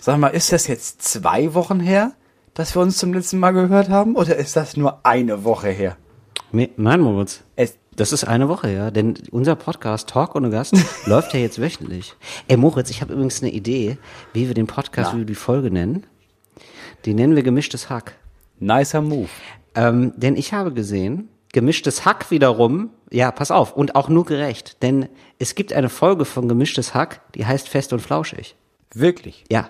Sag mal, ist das jetzt zwei Wochen her, dass wir uns zum letzten Mal gehört haben? Oder ist das nur eine Woche her? Nein, Moritz. Es, Das ist eine Woche, ja. Denn unser Podcast Talk ohne Gast läuft ja jetzt wöchentlich. Ey, Moritz, ich habe übrigens eine Idee, wie wir den Podcast, Na. wie wir die Folge nennen. Die nennen wir gemischtes Hack. nicer Move. Ähm, denn ich habe gesehen, gemischtes Hack wiederum, ja, pass auf, und auch nur gerecht. Denn es gibt eine Folge von gemischtes Hack, die heißt Fest und Flauschig. Wirklich. Ja.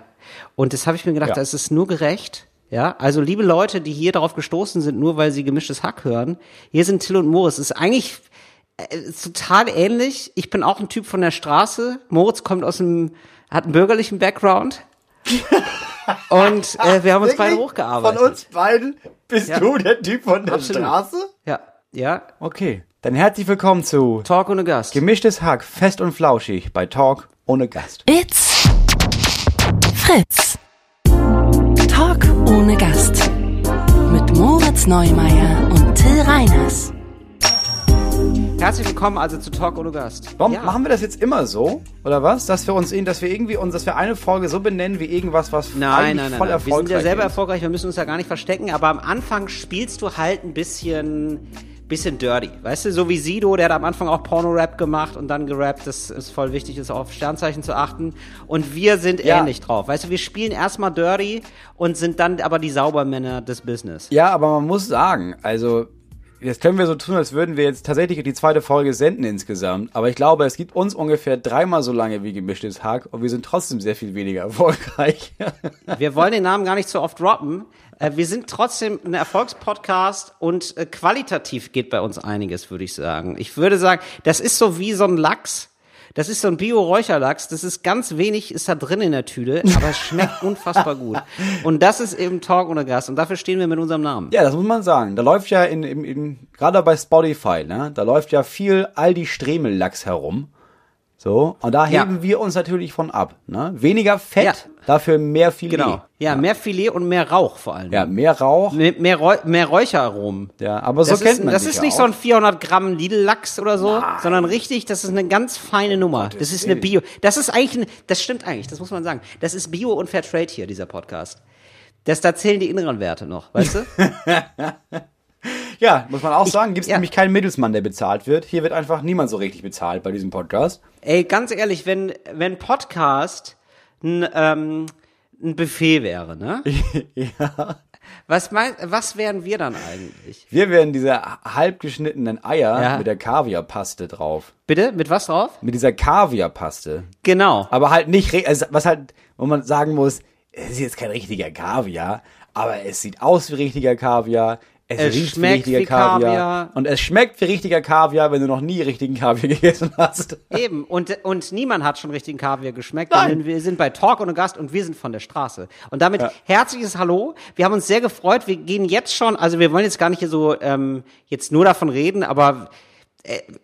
Und das habe ich mir gedacht, Ja. das ist nur gerecht. Ja, also liebe Leute, die hier darauf gestoßen sind, nur weil sie gemischtes Hack hören, hier sind Till und Moritz. Es ist eigentlich äh, ist total ähnlich. Ich bin auch ein Typ von der Straße. Moritz kommt aus einem, hat einen bürgerlichen Background. und äh, wir haben uns beide Wirklich? hochgearbeitet. Von uns beiden bist Ja. du der Typ von der Absolut. Straße? Ja, ja. Okay. Dann herzlich willkommen zu Talk ohne Gast. Gemischtes Hack, fest und flauschig bei Talk ohne Gast. It's Fritz. Talk ohne Gast. Mit Moritz Neumeier und Till Reiners. Herzlich willkommen also zu Talk ohne Gast. Warum ja. machen wir das jetzt immer so? Oder was? Dass wir uns, dass wir irgendwie uns, dass wir eine Folge so benennen wie irgendwas, was Nein, eigentlich nein, nein, voll nein. Wir sind ja erfolgreich selber ist. erfolgreich, wir müssen uns da gar nicht verstecken, aber am Anfang spielst du halt ein bisschen, bisschen dirty. Weißt du, so wie Sido, der hat am Anfang auch Porno-Rap gemacht und dann gerappt, das ist voll wichtig, ist auf Sternzeichen zu achten. Und wir sind Ja. ähnlich drauf. Weißt du, wir spielen erstmal dirty und sind dann aber die Saubermänner des Business. Ja, aber man muss sagen, also jetzt können wir so tun, als würden wir jetzt tatsächlich die zweite Folge senden insgesamt. Aber ich glaube, es gibt uns ungefähr dreimal so lange wie gemischtes Hack und wir sind trotzdem sehr viel weniger erfolgreich. Wir wollen den Namen gar nicht so oft droppen. Äh, Wir sind trotzdem ein Erfolgspodcast und äh, qualitativ geht bei uns einiges, würde ich sagen. Ich würde sagen, das ist so wie so ein Lachs. Das ist so ein Bio-Räucherlachs. Das ist ganz wenig, ist da drin in der Tüte, aber es schmeckt unfassbar gut. Und das ist eben Talk ohne Gast. Und dafür stehen wir mit unserem Namen. ja, das muss man sagen. Da läuft ja in, in, in gerade bei Spotify, ne, da läuft ja viel Aldi Stremel-Lachs herum. So, und da Ja. heben wir uns natürlich von ab. Ne? Weniger Fett, Ja. dafür mehr Filet. Genau. Ja, mehr Filet und mehr Rauch vor allem. Ja, mehr Rauch. Mehr, mehr, Räu mehr Räucheraromen. Ja, aber so das kennt ist, man Das ist ja nicht auch. so ein 400 Gramm Lidl-Lachs oder so, sondern richtig, das ist eine ganz feine Nummer. Das ist eine Bio. Das ist eigentlich, ein, das stimmt eigentlich, das muss man sagen. Das ist Bio und Fairtrade hier, dieser Podcast. Das, da zählen die inneren Werte noch, weißt du? Ja, muss man auch sagen, gibt es ja. nämlich keinen Mittelsmann, der bezahlt wird. Hier wird einfach niemand so richtig bezahlt bei diesem Podcast. Ey, ganz ehrlich, wenn, wenn Podcast ein, ähm, ein Buffet wäre, ne? ja. Was mein, was wären wir dann eigentlich? Wir werden diese halb geschnittenen Eier Ja. mit der Kaviarpaste drauf. Bitte? Mit was drauf? Mit dieser Kaviarpaste. Genau. Aber halt nicht, also was halt, wo man sagen muss, es ist jetzt kein richtiger Kaviar, aber es sieht aus wie richtiger Kaviar. Es, Es riecht schmeckt wie richtiger wie Kaviar. Kaviar. Und es schmeckt wie richtiger Kaviar, wenn du noch nie richtigen Kaviar gegessen hast. Eben, und, und niemand hat schon richtigen Kaviar geschmeckt, Nein. denn wir sind bei Talk und Gast und wir sind von der Straße. Und damit herzliches Hallo. Wir haben uns sehr gefreut. Wir gehen jetzt schon, also wir wollen jetzt gar nicht hier so ähm, jetzt nur davon reden, aber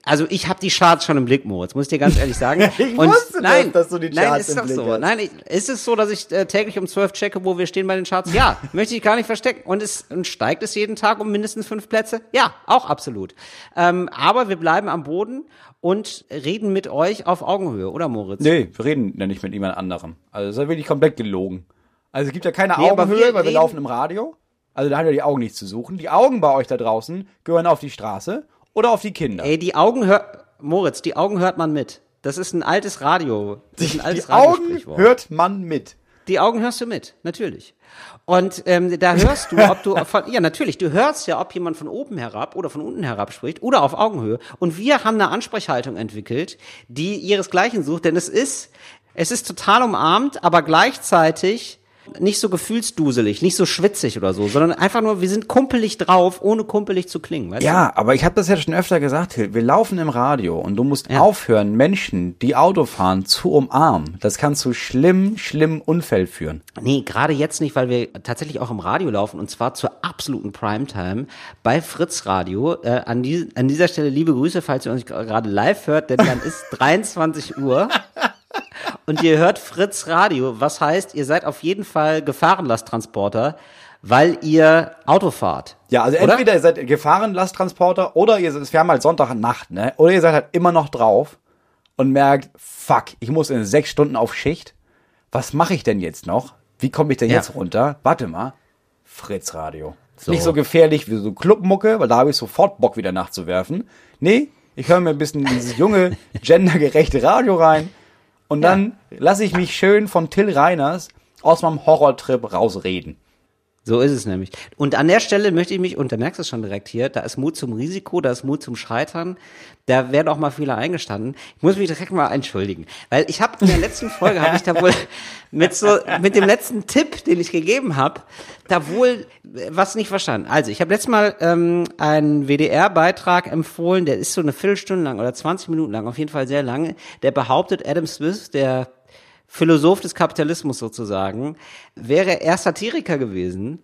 also ich habe die Charts schon im Blick, Moritz, muss ich dir ganz ehrlich sagen. Ich und wusste das, nein, dass du die nein, Charts ist im doch Blick so. hast. Nein, ich, ist es so, dass ich äh, täglich um zwölf checke, wo wir stehen bei den Charts? Ja, möchte ich gar nicht verstecken. Und es und steigt es jeden Tag um mindestens fünf Plätze? Ja, auch absolut. Ähm, aber wir bleiben am Boden und reden mit euch auf Augenhöhe, oder Moritz? Nee, wir reden ja nicht mit jemand anderem. Also das ist wirklich komplett gelogen. Also es gibt ja keine Nee, Augenhöhe, wir weil wir laufen im Radio. Also da haben ja die Augen nichts zu suchen. Die Augen bei euch da draußen gehören auf die Straße oder auf die Kinder. Ey, die Augen hört, Moritz, die Augen hört man mit. Das ist ein altes Radio. Ein altes die Augen hört man mit. Die Augen hörst du mit, natürlich. Und ähm, da hörst du, ob du von, ja natürlich, du hörst ja, ob jemand von oben herab oder von unten herab spricht oder auf Augenhöhe. Und wir haben eine Ansprechhaltung entwickelt, die ihresgleichen sucht, denn es ist, es ist total umarmt, aber gleichzeitig nicht so gefühlsduselig, nicht so schwitzig oder so, sondern einfach nur, wir sind kumpelig drauf, ohne kumpelig zu klingen, weißt du? Ja, aber ich habe das ja schon öfter gesagt. Wir laufen im Radio und du musst Ja. aufhören, Menschen, die Auto fahren, zu umarmen. Das kann zu schlimm, schlimmen Unfällen führen. Nee, gerade jetzt nicht, weil wir tatsächlich auch im Radio laufen und zwar zur absoluten Primetime bei Fritz Radio. Äh, an, die, an dieser Stelle liebe Grüße, falls ihr uns gerade live hört, denn dann ist 23 Uhr und ihr hört Fritz Radio. Was heißt, ihr seid auf jeden Fall Gefahrenlasttransporter, weil ihr Auto fahrt. Ja, also Oder? entweder ihr seid Gefahrenlasttransporter oder ihr seid, wir haben halt Sonntagnacht, ne? Oder ihr seid halt immer noch drauf und merkt, fuck, ich muss in sechs Stunden auf Schicht. was mache ich denn jetzt noch? Wie komme ich denn Ja. jetzt runter? Warte mal, Fritz Radio. Ist Nicht so gefährlich wie so Clubmucke, weil da habe ich sofort Bock wieder nachzuwerfen. Nee, ich höre mir ein bisschen dieses junge, gendergerechte Radio rein und dann lasse ich mich schön von Till Reiners aus meinem Horrortrip rausreden. So ist es nämlich. Und an der Stelle möchte ich mich, und da merkst du es schon direkt hier, da ist Mut zum Risiko, da ist Mut zum Scheitern, da werden auch mal Fehler eingestanden. Ich muss mich direkt mal entschuldigen, weil ich habe in der letzten Folge, habe ich da wohl mit so, mit dem letzten Tipp, den ich gegeben habe, da wohl was nicht verstanden. Also ich habe letztes Mal ähm, einen WDR-Beitrag empfohlen, der ist so eine Viertelstunde lang oder 20 Minuten lang, auf jeden Fall sehr lange, der behauptet, Adam Smith, der Philosoph des Kapitalismus sozusagen, wäre er Satiriker gewesen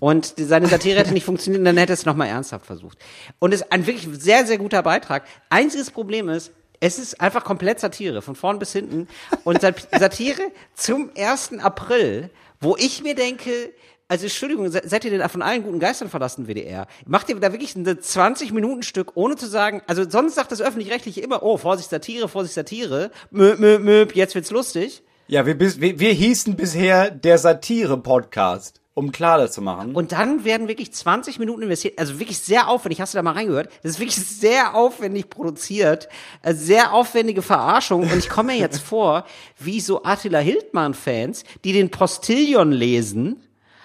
und seine Satire hätte nicht funktioniert und dann hätte es nochmal ernsthaft versucht. Und es ist ein wirklich sehr, sehr guter Beitrag. Einziges Problem ist, es ist einfach komplett Satire, von vorn bis hinten. Und Sat- Satire zum 1. April, wo ich mir denke, also Entschuldigung, se- seid ihr denn von allen guten Geistern verlassen, WDR? Macht ihr da wirklich ein 20-Minuten-Stück, ohne zu sagen, also sonst sagt das Öffentlich-Rechtliche immer, oh, Vorsicht, Satire, Vorsicht, Satire, möp, möp, möp, jetzt wird's lustig. Ja, wir, bis, wir, wir hießen bisher der Satire-Podcast, um klar das zu machen. Und dann werden wirklich 20 Minuten investiert, also wirklich sehr aufwendig, hast du da mal reingehört? Das ist wirklich sehr aufwendig produziert, äh, sehr aufwendige Verarschung. Und ich komme mir jetzt vor, wie so Attila Hildmann-Fans, die den Postillion lesen.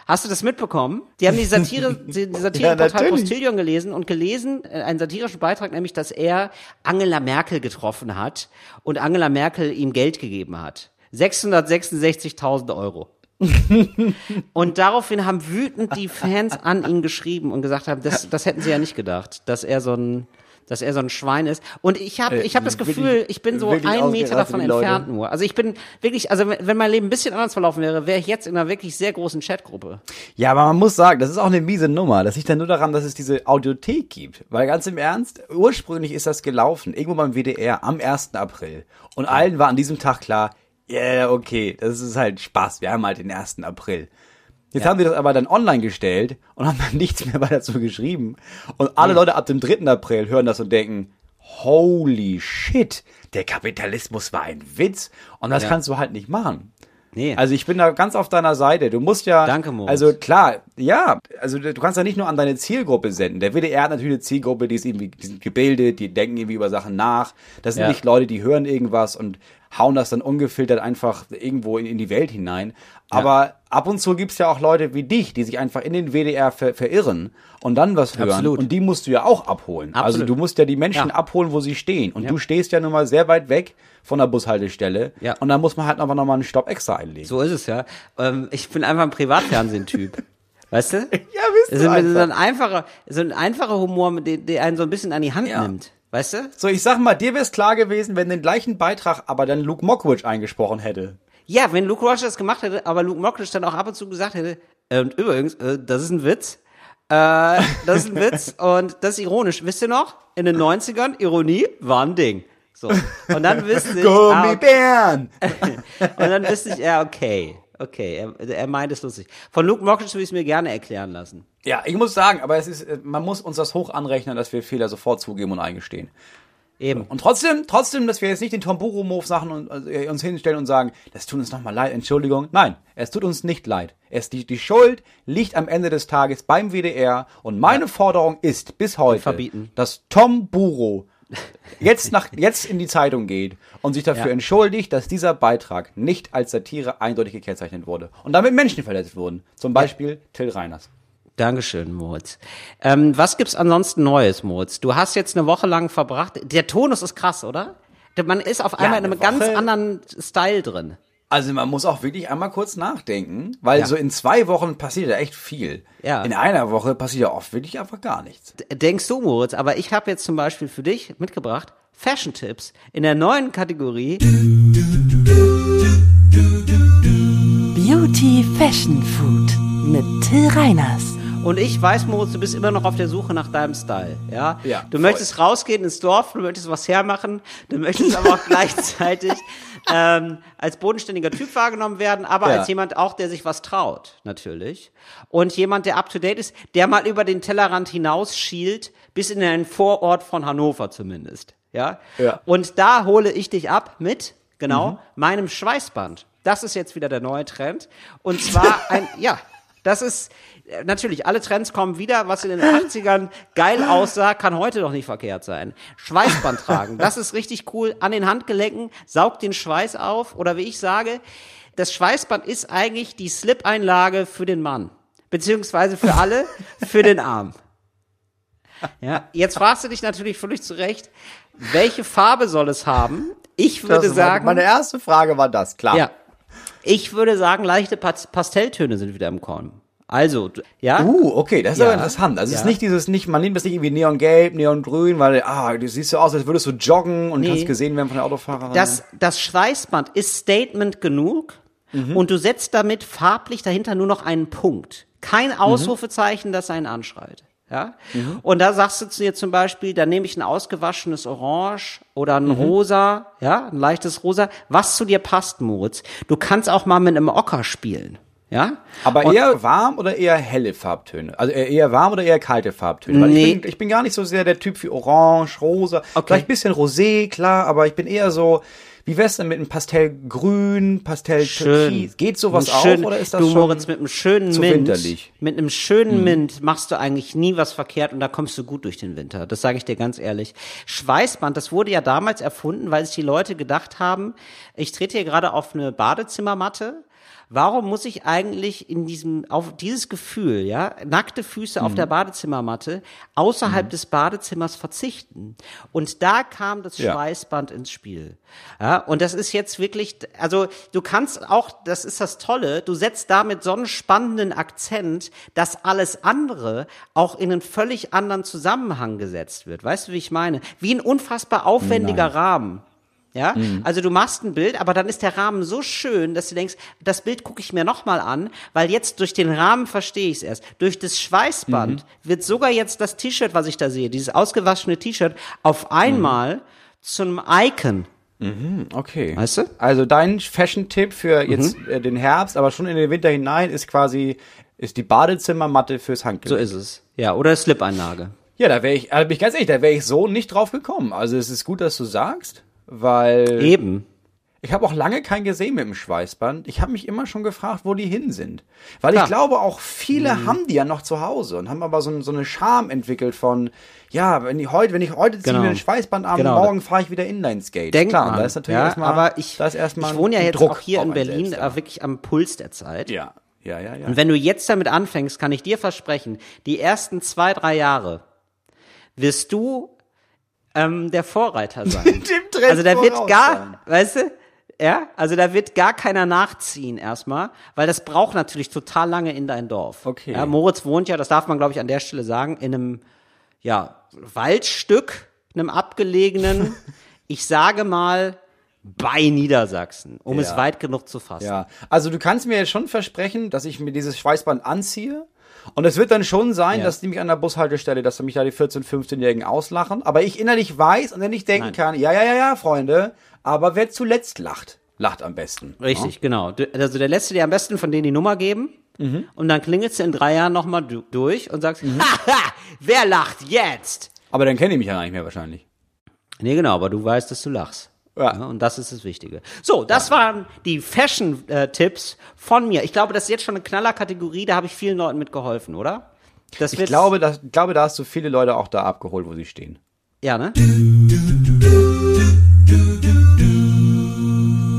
Hast du das mitbekommen? Die haben die Satire, die Satireportal natürlich. Postillion gelesen und gelesen, äh, einen satirischen Beitrag, nämlich, dass er Angela Merkel getroffen hat und Angela Merkel ihm Geld gegeben hat. 666.000 Euro. Und daraufhin haben wütend die Fans an ihn geschrieben und gesagt haben, das, das hätten sie ja nicht gedacht, dass er so ein, dass er so ein Schwein ist. Und ich habe, ich habe das Gefühl, ich bin so einen Meter davon entfernt nur. Also ich bin wirklich, also wenn wenn mein Leben ein bisschen anders verlaufen wäre, wäre ich jetzt in einer wirklich sehr großen Chatgruppe. Ja, aber man muss sagen, das ist auch eine miese Nummer. Das liegt dann nur daran, dass es diese Audiothek gibt. Weil ganz im Ernst, ursprünglich ist das gelaufen, irgendwo beim WDR am 1. April. Und allen war an diesem Tag klar, ja, yeah, okay, das ist halt Spaß, wir haben halt den 1. April. Jetzt haben die das aber dann online gestellt und haben dann nichts mehr weiter dazu geschrieben. Und alle Leute ab dem 3. April hören das und denken, holy shit, der Kapitalismus war ein Witz. Und das Ja. kannst du halt nicht machen. Nee. Also ich bin da ganz auf deiner Seite. Du musst ja. Danke, Moritz. Also klar, ja. Also du kannst ja nicht nur an deine Zielgruppe senden. Der WDR hat natürlich eine Zielgruppe, die ist irgendwie die sind gebildet, die denken irgendwie über Sachen nach. Das sind Ja. nicht Leute, die hören irgendwas und hauen das dann ungefiltert einfach irgendwo in, in die Welt hinein. Aber ab und zu gibt's ja auch Leute wie dich, die sich einfach in den WDR ver verirren und dann was hören. Absolut. Und die musst du ja auch abholen. Also Absolut. du musst ja die Menschen Ja. abholen, wo sie stehen. Und du stehst ja nun mal sehr weit weg von der Bushaltestelle. Ja. Und dann muss man halt einfach nochmal einen Stopp extra einlegen. So ist es ja. Ähm, ich bin einfach ein Privatfernsehen-Typ. Weißt du? Ja, bist du so, einfach. so ein einfacher, so ein einfacher Humor, der, der einen so ein bisschen an die Hand Ja. nimmt. Weißt du? So, ich sag mal, dir wäre es klar gewesen, wenn den gleichen Beitrag aber dann Luke Mockridge eingesprochen hätte. Ja, wenn Luke Roche das gemacht hätte, aber Luke Mockridge dann auch ab und zu gesagt hätte, äh, und übrigens, äh, das ist ein Witz. Äh, das ist ein Witz und das ist ironisch. Wisst ihr noch? In den 90ern, Ironie war ein Ding. So. Und dann wüsste ich, ah, okay. Gummibären! und dann wüsste ich, ja, okay. Okay, er, er meint es lustig. Von Luke Mockridge würde ich es mir gerne erklären lassen. Ja, ich muss sagen, aber es ist, äh, man muss uns das hoch anrechnen, dass wir Fehler sofort zugeben und eingestehen. Eben. Und trotzdem, trotzdem, dass wir jetzt nicht den Tom Buro-Move sagen und also, äh, uns hinstellen und sagen, das tut uns nochmal leid, Entschuldigung. Nein, es tut uns nicht leid. Es, die, die Schuld liegt am Ende des Tages beim WDR und meine Forderung ist bis heute, Verbieten. dass Tom Buro jetzt nach, jetzt in die Zeitung geht und sich dafür Ja. entschuldigt, dass dieser Beitrag nicht als Satire eindeutig gekennzeichnet wurde und damit Menschen verletzt wurden. Zum Beispiel Till Reiners. Dankeschön, Moritz. Ähm, was gibt's ansonsten Neues, Moritz? Du hast jetzt eine Woche lang verbracht. Der Tonus ist krass, oder? Man ist auf einmal in eine einem ganz Woche. anderen Style drin. Also man muss auch wirklich einmal kurz nachdenken, weil Ja. so in zwei Wochen passiert ja echt viel. Ja. In einer Woche passiert ja oft wirklich einfach gar nichts. Denkst du, Moritz? Aber ich habe jetzt zum Beispiel für dich mitgebracht Fashion-Tipps in der neuen Kategorie Beauty Fashion Food mit Till Reiners. Und ich weiß, Moritz, du bist immer noch auf der Suche nach deinem Style, ja? Ja, Du voll. möchtest rausgehen ins Dorf, du möchtest was hermachen, du möchtest aber auch gleichzeitig ähm, als bodenständiger Typ wahrgenommen werden, aber Ja. als jemand auch, der sich was traut, natürlich. Und jemand, der up to date ist, der mal über den Tellerrand hinaus schielt, bis in einen Vorort von Hannover zumindest, ja? Ja. Und da hole ich dich ab mit, genau, meinem Schweißband. Das ist jetzt wieder der neue Trend. Und zwar ein, ja, das ist, äh, natürlich, alle Trends kommen wieder. Was in den 80ern geil aussah, kann heute doch nicht verkehrt sein. Schweißband tragen, das ist richtig cool. An den Handgelenken, saugt den Schweiß auf. Oder wie ich sage, das Schweißband ist eigentlich die Slip-Einlage für den Mann. Beziehungsweise für alle, für den Arm. Ja, jetzt fragst du dich natürlich völlig zu Recht, welche Farbe soll es haben? Ich würde Das sagen, Meine erste Frage war das, klar. ja. Ich würde sagen, leichte Pas- Pastelltöne sind wieder im Kommen. Also, ja? Uh, okay, das ist Ja. aber interessant. Also es Ja. ist nicht dieses, nicht, man nimmt das nicht irgendwie neongelb, neongrün, weil, ah, du siehst so aus, als würdest du joggen und Nee. kannst gesehen werden von der Autofahrerin. Das, das Schweißband ist Statement genug Mhm. und du setzt damit farblich dahinter nur noch einen Punkt. Kein Mhm. Ausrufezeichen, das einen anschreit. Ja? Und da sagst du zu dir zum Beispiel, da nehme ich ein ausgewaschenes Orange oder Mhm. ein Rosa, ja, ein leichtes Rosa, was zu dir passt, Moritz. Du kannst auch mal mit einem Ocker spielen. Ja? aber Und- eher warm oder eher helle Farbtöne? Also eher eher warm oder eher kalte Farbtöne? Weil Nee. ich, bin, ich bin gar nicht so sehr der Typ für Orange, Rosa. Okay. Vielleicht ein bisschen Rosé, klar, aber ich bin eher so, wie wär's denn mit einem Pastellgrün, Pastell Türkis? Geht sowas schön- auch oder ist das du, schon Moritz, mit einem schönen zu Mint, winterlich? mit einem schönen Mint machst du eigentlich nie was verkehrt und da kommst du gut durch den Winter. Das sage ich dir ganz ehrlich. Schweißband, das wurde ja damals erfunden, weil sich die Leute gedacht haben, ich trete hier gerade auf eine Badezimmermatte. Warum muss ich eigentlich in diesem, auf dieses Gefühl, ja, nackte Füße auf der Badezimmermatte außerhalb des Badezimmers verzichten? Und da kam das Ja. Schweißband ins Spiel. Ja, und das ist jetzt wirklich, also du kannst auch, das ist das Tolle, du setzt damit so einen spannenden Akzent, dass alles andere auch in einen völlig anderen Zusammenhang gesetzt wird. Weißt du, wie ich meine? Wie ein unfassbar aufwendiger Rahmen. Ja, also du machst ein Bild, aber dann ist der Rahmen so schön, dass du denkst, das Bild gucke ich mir nochmal an, weil jetzt durch den Rahmen verstehe ich es erst. Durch das Schweißband wird sogar jetzt das T-Shirt, was ich da sehe, dieses ausgewaschene T-Shirt, auf einmal zum Icon. Okay. Weißt du? Also dein Fashion-Tipp für jetzt äh, den Herbst, aber schon in den Winter hinein, ist quasi, ist die Badezimmermatte fürs So Handgelenk. ist es. Ja, oder Slip-Einlage. Ja, da wäre ich, also bin ich ganz ehrlich, da wäre ich so nicht drauf gekommen. Also es ist gut, dass du sagst, weil Eben. ich habe auch lange keinen gesehen mit dem Schweißband. Ich habe mich immer schon gefragt, wo die hin sind. Weil Klar. ich glaube, auch viele haben die ja noch zu Hause und haben aber so, so eine Scham entwickelt von, ja, wenn ich heute, wenn ich heute ziehe Genau. mir ein Schweißband an, Genau. morgen fahre ich wieder Inline-Skate. Denk Klar, da ist natürlich ja, erstmal, aber ich, da ist erstmal ich wohne ja jetzt Druck auch hier in Berlin, selbst, wirklich am Puls der Zeit. Ja, ja, ja, ja. Und wenn du jetzt damit anfängst, kann ich dir versprechen, die ersten zwei, drei Jahre wirst du ähm, der Vorreiter sein. Also da wird gar, sein. weißt du, ja, also da wird gar keiner nachziehen erstmal, weil das braucht natürlich total lange in dein Dorf. Okay. Ja, Moritz wohnt ja, das darf man glaube ich an der Stelle sagen, in einem ja, Waldstück, einem abgelegenen, ich sage mal bei Niedersachsen, um es Ja. weit genug zu fassen. Ja, also du kannst mir jetzt schon versprechen, dass ich mir dieses Schweißband anziehe. Und es wird dann schon sein, Ja. dass die mich an der Bushaltestelle, dass mich da die 14-, 15-Jährigen auslachen. Aber ich innerlich weiß und dann nicht denken Nein. kann, ja, ja, ja, ja, Freunde, aber wer zuletzt lacht, lacht am besten. Richtig, genau. Du- Also der du dir am besten von denen die Nummer geben und dann klingelst du in drei Jahren nochmal du durch und sagst, haha, wer lacht jetzt? Aber dann kenne ich mich ja gar nicht mehr wahrscheinlich. Nee, genau, aber du weißt, dass du lachst. Ja. und das ist das Wichtige. So, das waren die Fashion-Tipps von mir. Ich glaube, das ist jetzt schon eine Knallerkategorie, da habe ich vielen Leuten mitgeholfen, oder? Das Ich glaube, ich glaube, da hast du viele Leute auch da abgeholt, wo sie stehen. Ja, ne?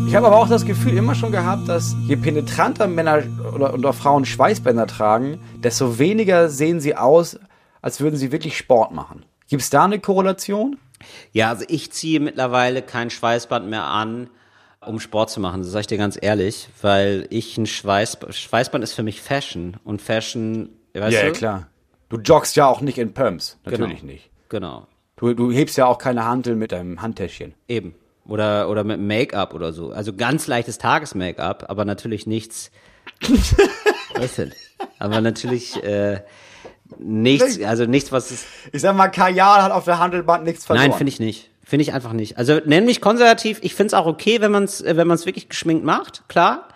Ich habe aber auch das Gefühl immer schon gehabt, dass je penetranter Männer oder, oder Frauen Schweißbänder tragen, desto weniger sehen sie aus, als würden sie wirklich Sport machen. Gibt es da eine Korrelation? Ja, also ich ziehe mittlerweile kein Schweißband mehr an, um Sport zu machen. Das sage ich dir ganz ehrlich, weil ich ein Schweißband, Schweißband ist für mich Fashion und Fashion, weißt ja, du? ja, klar. Du joggst ja auch nicht in Pumps. Natürlich Genau. nicht. Genau, Du, du hebst ja auch keine Hantel mit deinem Handtäschchen. eben. Oder, oder mit Make-up oder so. Also ganz leichtes Tages-Make-up, aber natürlich nichts. was denn? Aber natürlich äh, nichts, also nichts, was es Ich sag mal, Kajal hat auf der Handelband nichts verloren. Nein, finde ich nicht. Finde ich einfach nicht. Also nenn mich konservativ. Ich finde es auch okay, wenn man es wenn man's wirklich geschminkt macht, klar.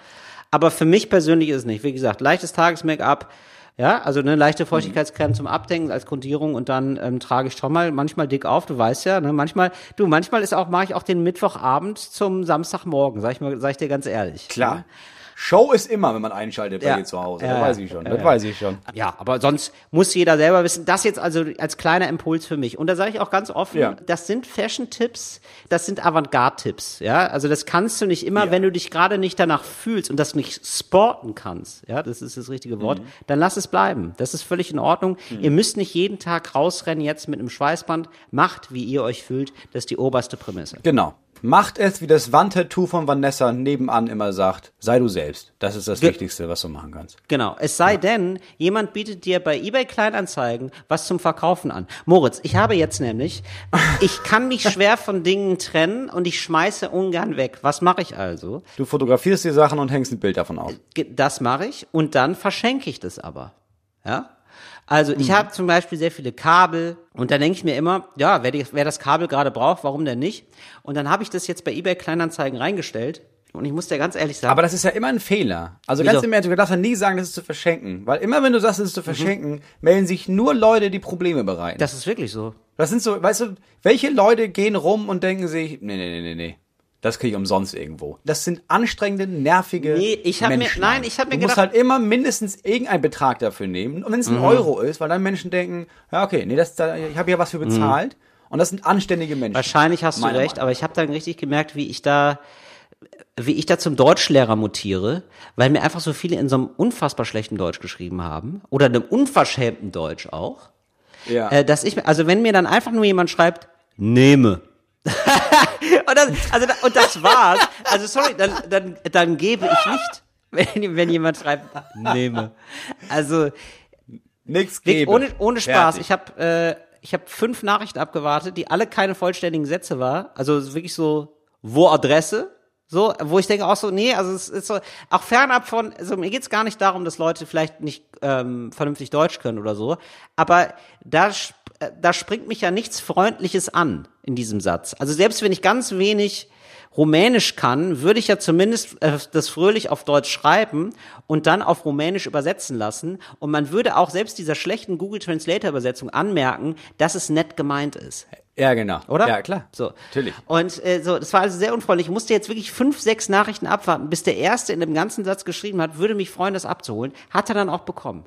Aber für mich persönlich ist es nicht. Wie gesagt, leichtes Tages-Make-up Ja, also eine leichte Feuchtigkeitscreme zum Abdenken als Grundierung und dann ähm, trage ich schon mal manchmal dick auf, du weißt ja, ne, manchmal, du, manchmal ist auch, mache ich auch den Mittwochabend zum Samstagmorgen, sag ich mal, sag ich dir ganz ehrlich. Klar. Show ist immer, wenn man einschaltet bei Ja. dir zu Hause. Ja, das weiß ich schon. Ja, das weiß ich schon. Ja, aber sonst muss jeder selber wissen. Das jetzt also als kleiner Impuls für mich. Und da sage ich auch ganz offen, das sind Fashion-Tipps, das sind Avantgarde-Tipps. Ja, also das kannst du nicht immer, wenn du dich gerade nicht danach fühlst und das nicht sporten kannst. Ja, das ist das richtige Wort. Mhm. Dann lass es bleiben. Das ist völlig in Ordnung. Ihr müsst nicht jeden Tag rausrennen jetzt mit einem Schweißband. Macht, wie ihr euch fühlt. Das ist die oberste Prämisse. Genau. Macht es, wie das Wandtattoo von Vanessa nebenan immer sagt. Sei du selbst. Das ist das Ge- Wichtigste, was du machen kannst. Genau. Es sei denn, jemand bietet dir bei eBay Kleinanzeigen was zum Verkaufen an. Moritz, ich habe jetzt nämlich, ich kann mich schwer von Dingen trennen und ich schmeiße ungern weg. Was mache ich also? Du fotografierst die Sachen und hängst ein Bild davon auf. Das mache ich und dann verschenke ich das aber. Ja? Also ich habe zum Beispiel sehr viele Kabel und da denke ich mir immer, ja, wer, die, wer das Kabel gerade braucht, warum denn nicht? Und dann habe ich das jetzt bei eBay Kleinanzeigen reingestellt und ich muss dir ganz ehrlich sagen, Aber das ist ja immer ein Fehler. Also Wieso? ganz im Ernst, du darfst ja nie sagen, das ist zu verschenken. Weil immer wenn du sagst, das ist zu verschenken, melden sich nur Leute, die Probleme bereiten. das ist wirklich so. Das sind so, weißt du, welche Leute gehen rum und denken sich, nee, nee, nee, nee, nee. Das kriege ich umsonst irgendwo. Das sind anstrengende, nervige Nee, ich hab mir- Menschen. nein, ich hab mir Du musst gedacht- halt immer mindestens irgendeinen Betrag dafür nehmen. Und wenn es ein Euro ist, weil dann Menschen denken, ja, okay, nee, das, da, ich habe ja was für bezahlt. Und das sind anständige Menschen. Wahrscheinlich hast du recht, Meinung aber ich habe dann richtig gemerkt, wie ich da wie ich da zum Deutschlehrer mutiere, weil mir einfach so viele in so einem unfassbar schlechten Deutsch geschrieben haben oder einem unverschämten Deutsch auch, Ja. äh, dass ich mir- also wenn mir dann einfach nur jemand schreibt, nehme. und, das, also, und das war's. Also sorry, dann, dann, dann gebe ich nicht, wenn, wenn jemand schreibt, nehme. Also Wirklich, gebe. ohne, ohne Spaß. Fertig. Ich habe äh, ich hab fünf Nachrichten abgewartet, die alle keine vollständigen Sätze war. Also wirklich so, wo Adresse? So, wo ich denke auch so, nee, also es ist so, auch fernab von, also mir geht's gar nicht darum, dass Leute vielleicht nicht ähm, vernünftig Deutsch können oder so, aber da, da springt mich ja nichts Freundliches an in diesem Satz. Also selbst wenn ich ganz wenig Rumänisch kann, würde ich ja zumindest äh, das fröhlich auf Deutsch schreiben und dann auf Rumänisch übersetzen lassen. Und man würde auch selbst dieser schlechten Google Translator Übersetzung anmerken, dass es nett gemeint ist. Ja, genau. Oder? Ja, klar. So. Natürlich. Und äh, so, das war also sehr unfreundlich. Ich musste jetzt wirklich fünf, sechs Nachrichten abwarten, bis der erste in dem ganzen Satz geschrieben hat, würde mich freuen, das abzuholen. Hat er dann auch bekommen.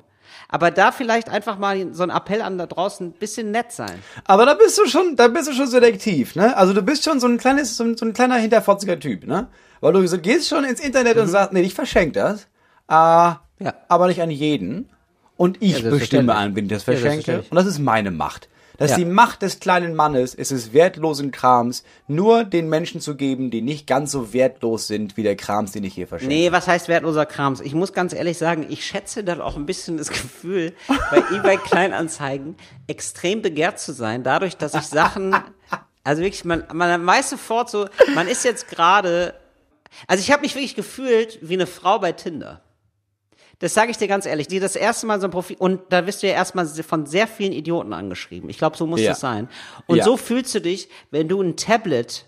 Aber da vielleicht einfach mal so ein Appell an da draußen, ein bisschen nett sein. Aber da bist du schon, da bist du schon selektiv, ne? Also du bist schon so ein kleines, so ein, so ein kleiner hinterfotziger Typ, ne? Weil du so, gehst schon ins Internet und sagst, nee, ich verschenke das, äh, Ja. aber nicht an jeden. Und ich selbstverständlich. bestimme an, wen ich das Ja, verschenke. selbstverständlich. und das ist meine Macht. Das ist Ja. die Macht des kleinen Mannes, es ist wertlosen Krams, nur den Menschen zu geben, die nicht ganz so wertlos sind wie der Krams, den ich hier verschenke. Nee, was heißt wertloser Krams? Ich muss ganz ehrlich sagen, ich schätze dann auch ein bisschen das Gefühl, bei eBay Kleinanzeigen extrem begehrt zu sein, dadurch, dass ich Sachen, also wirklich, man, man weiß sofort so, man ist jetzt gerade, also ich habe mich wirklich gefühlt wie eine Frau bei Tinder. Das sage ich dir ganz ehrlich, die das erste Mal so ein Profil und da wirst du ja erstmal von sehr vielen Idioten angeschrieben. Ich glaube, so muss Ja. es sein. Und Ja. so fühlst du dich, wenn du ein Tablet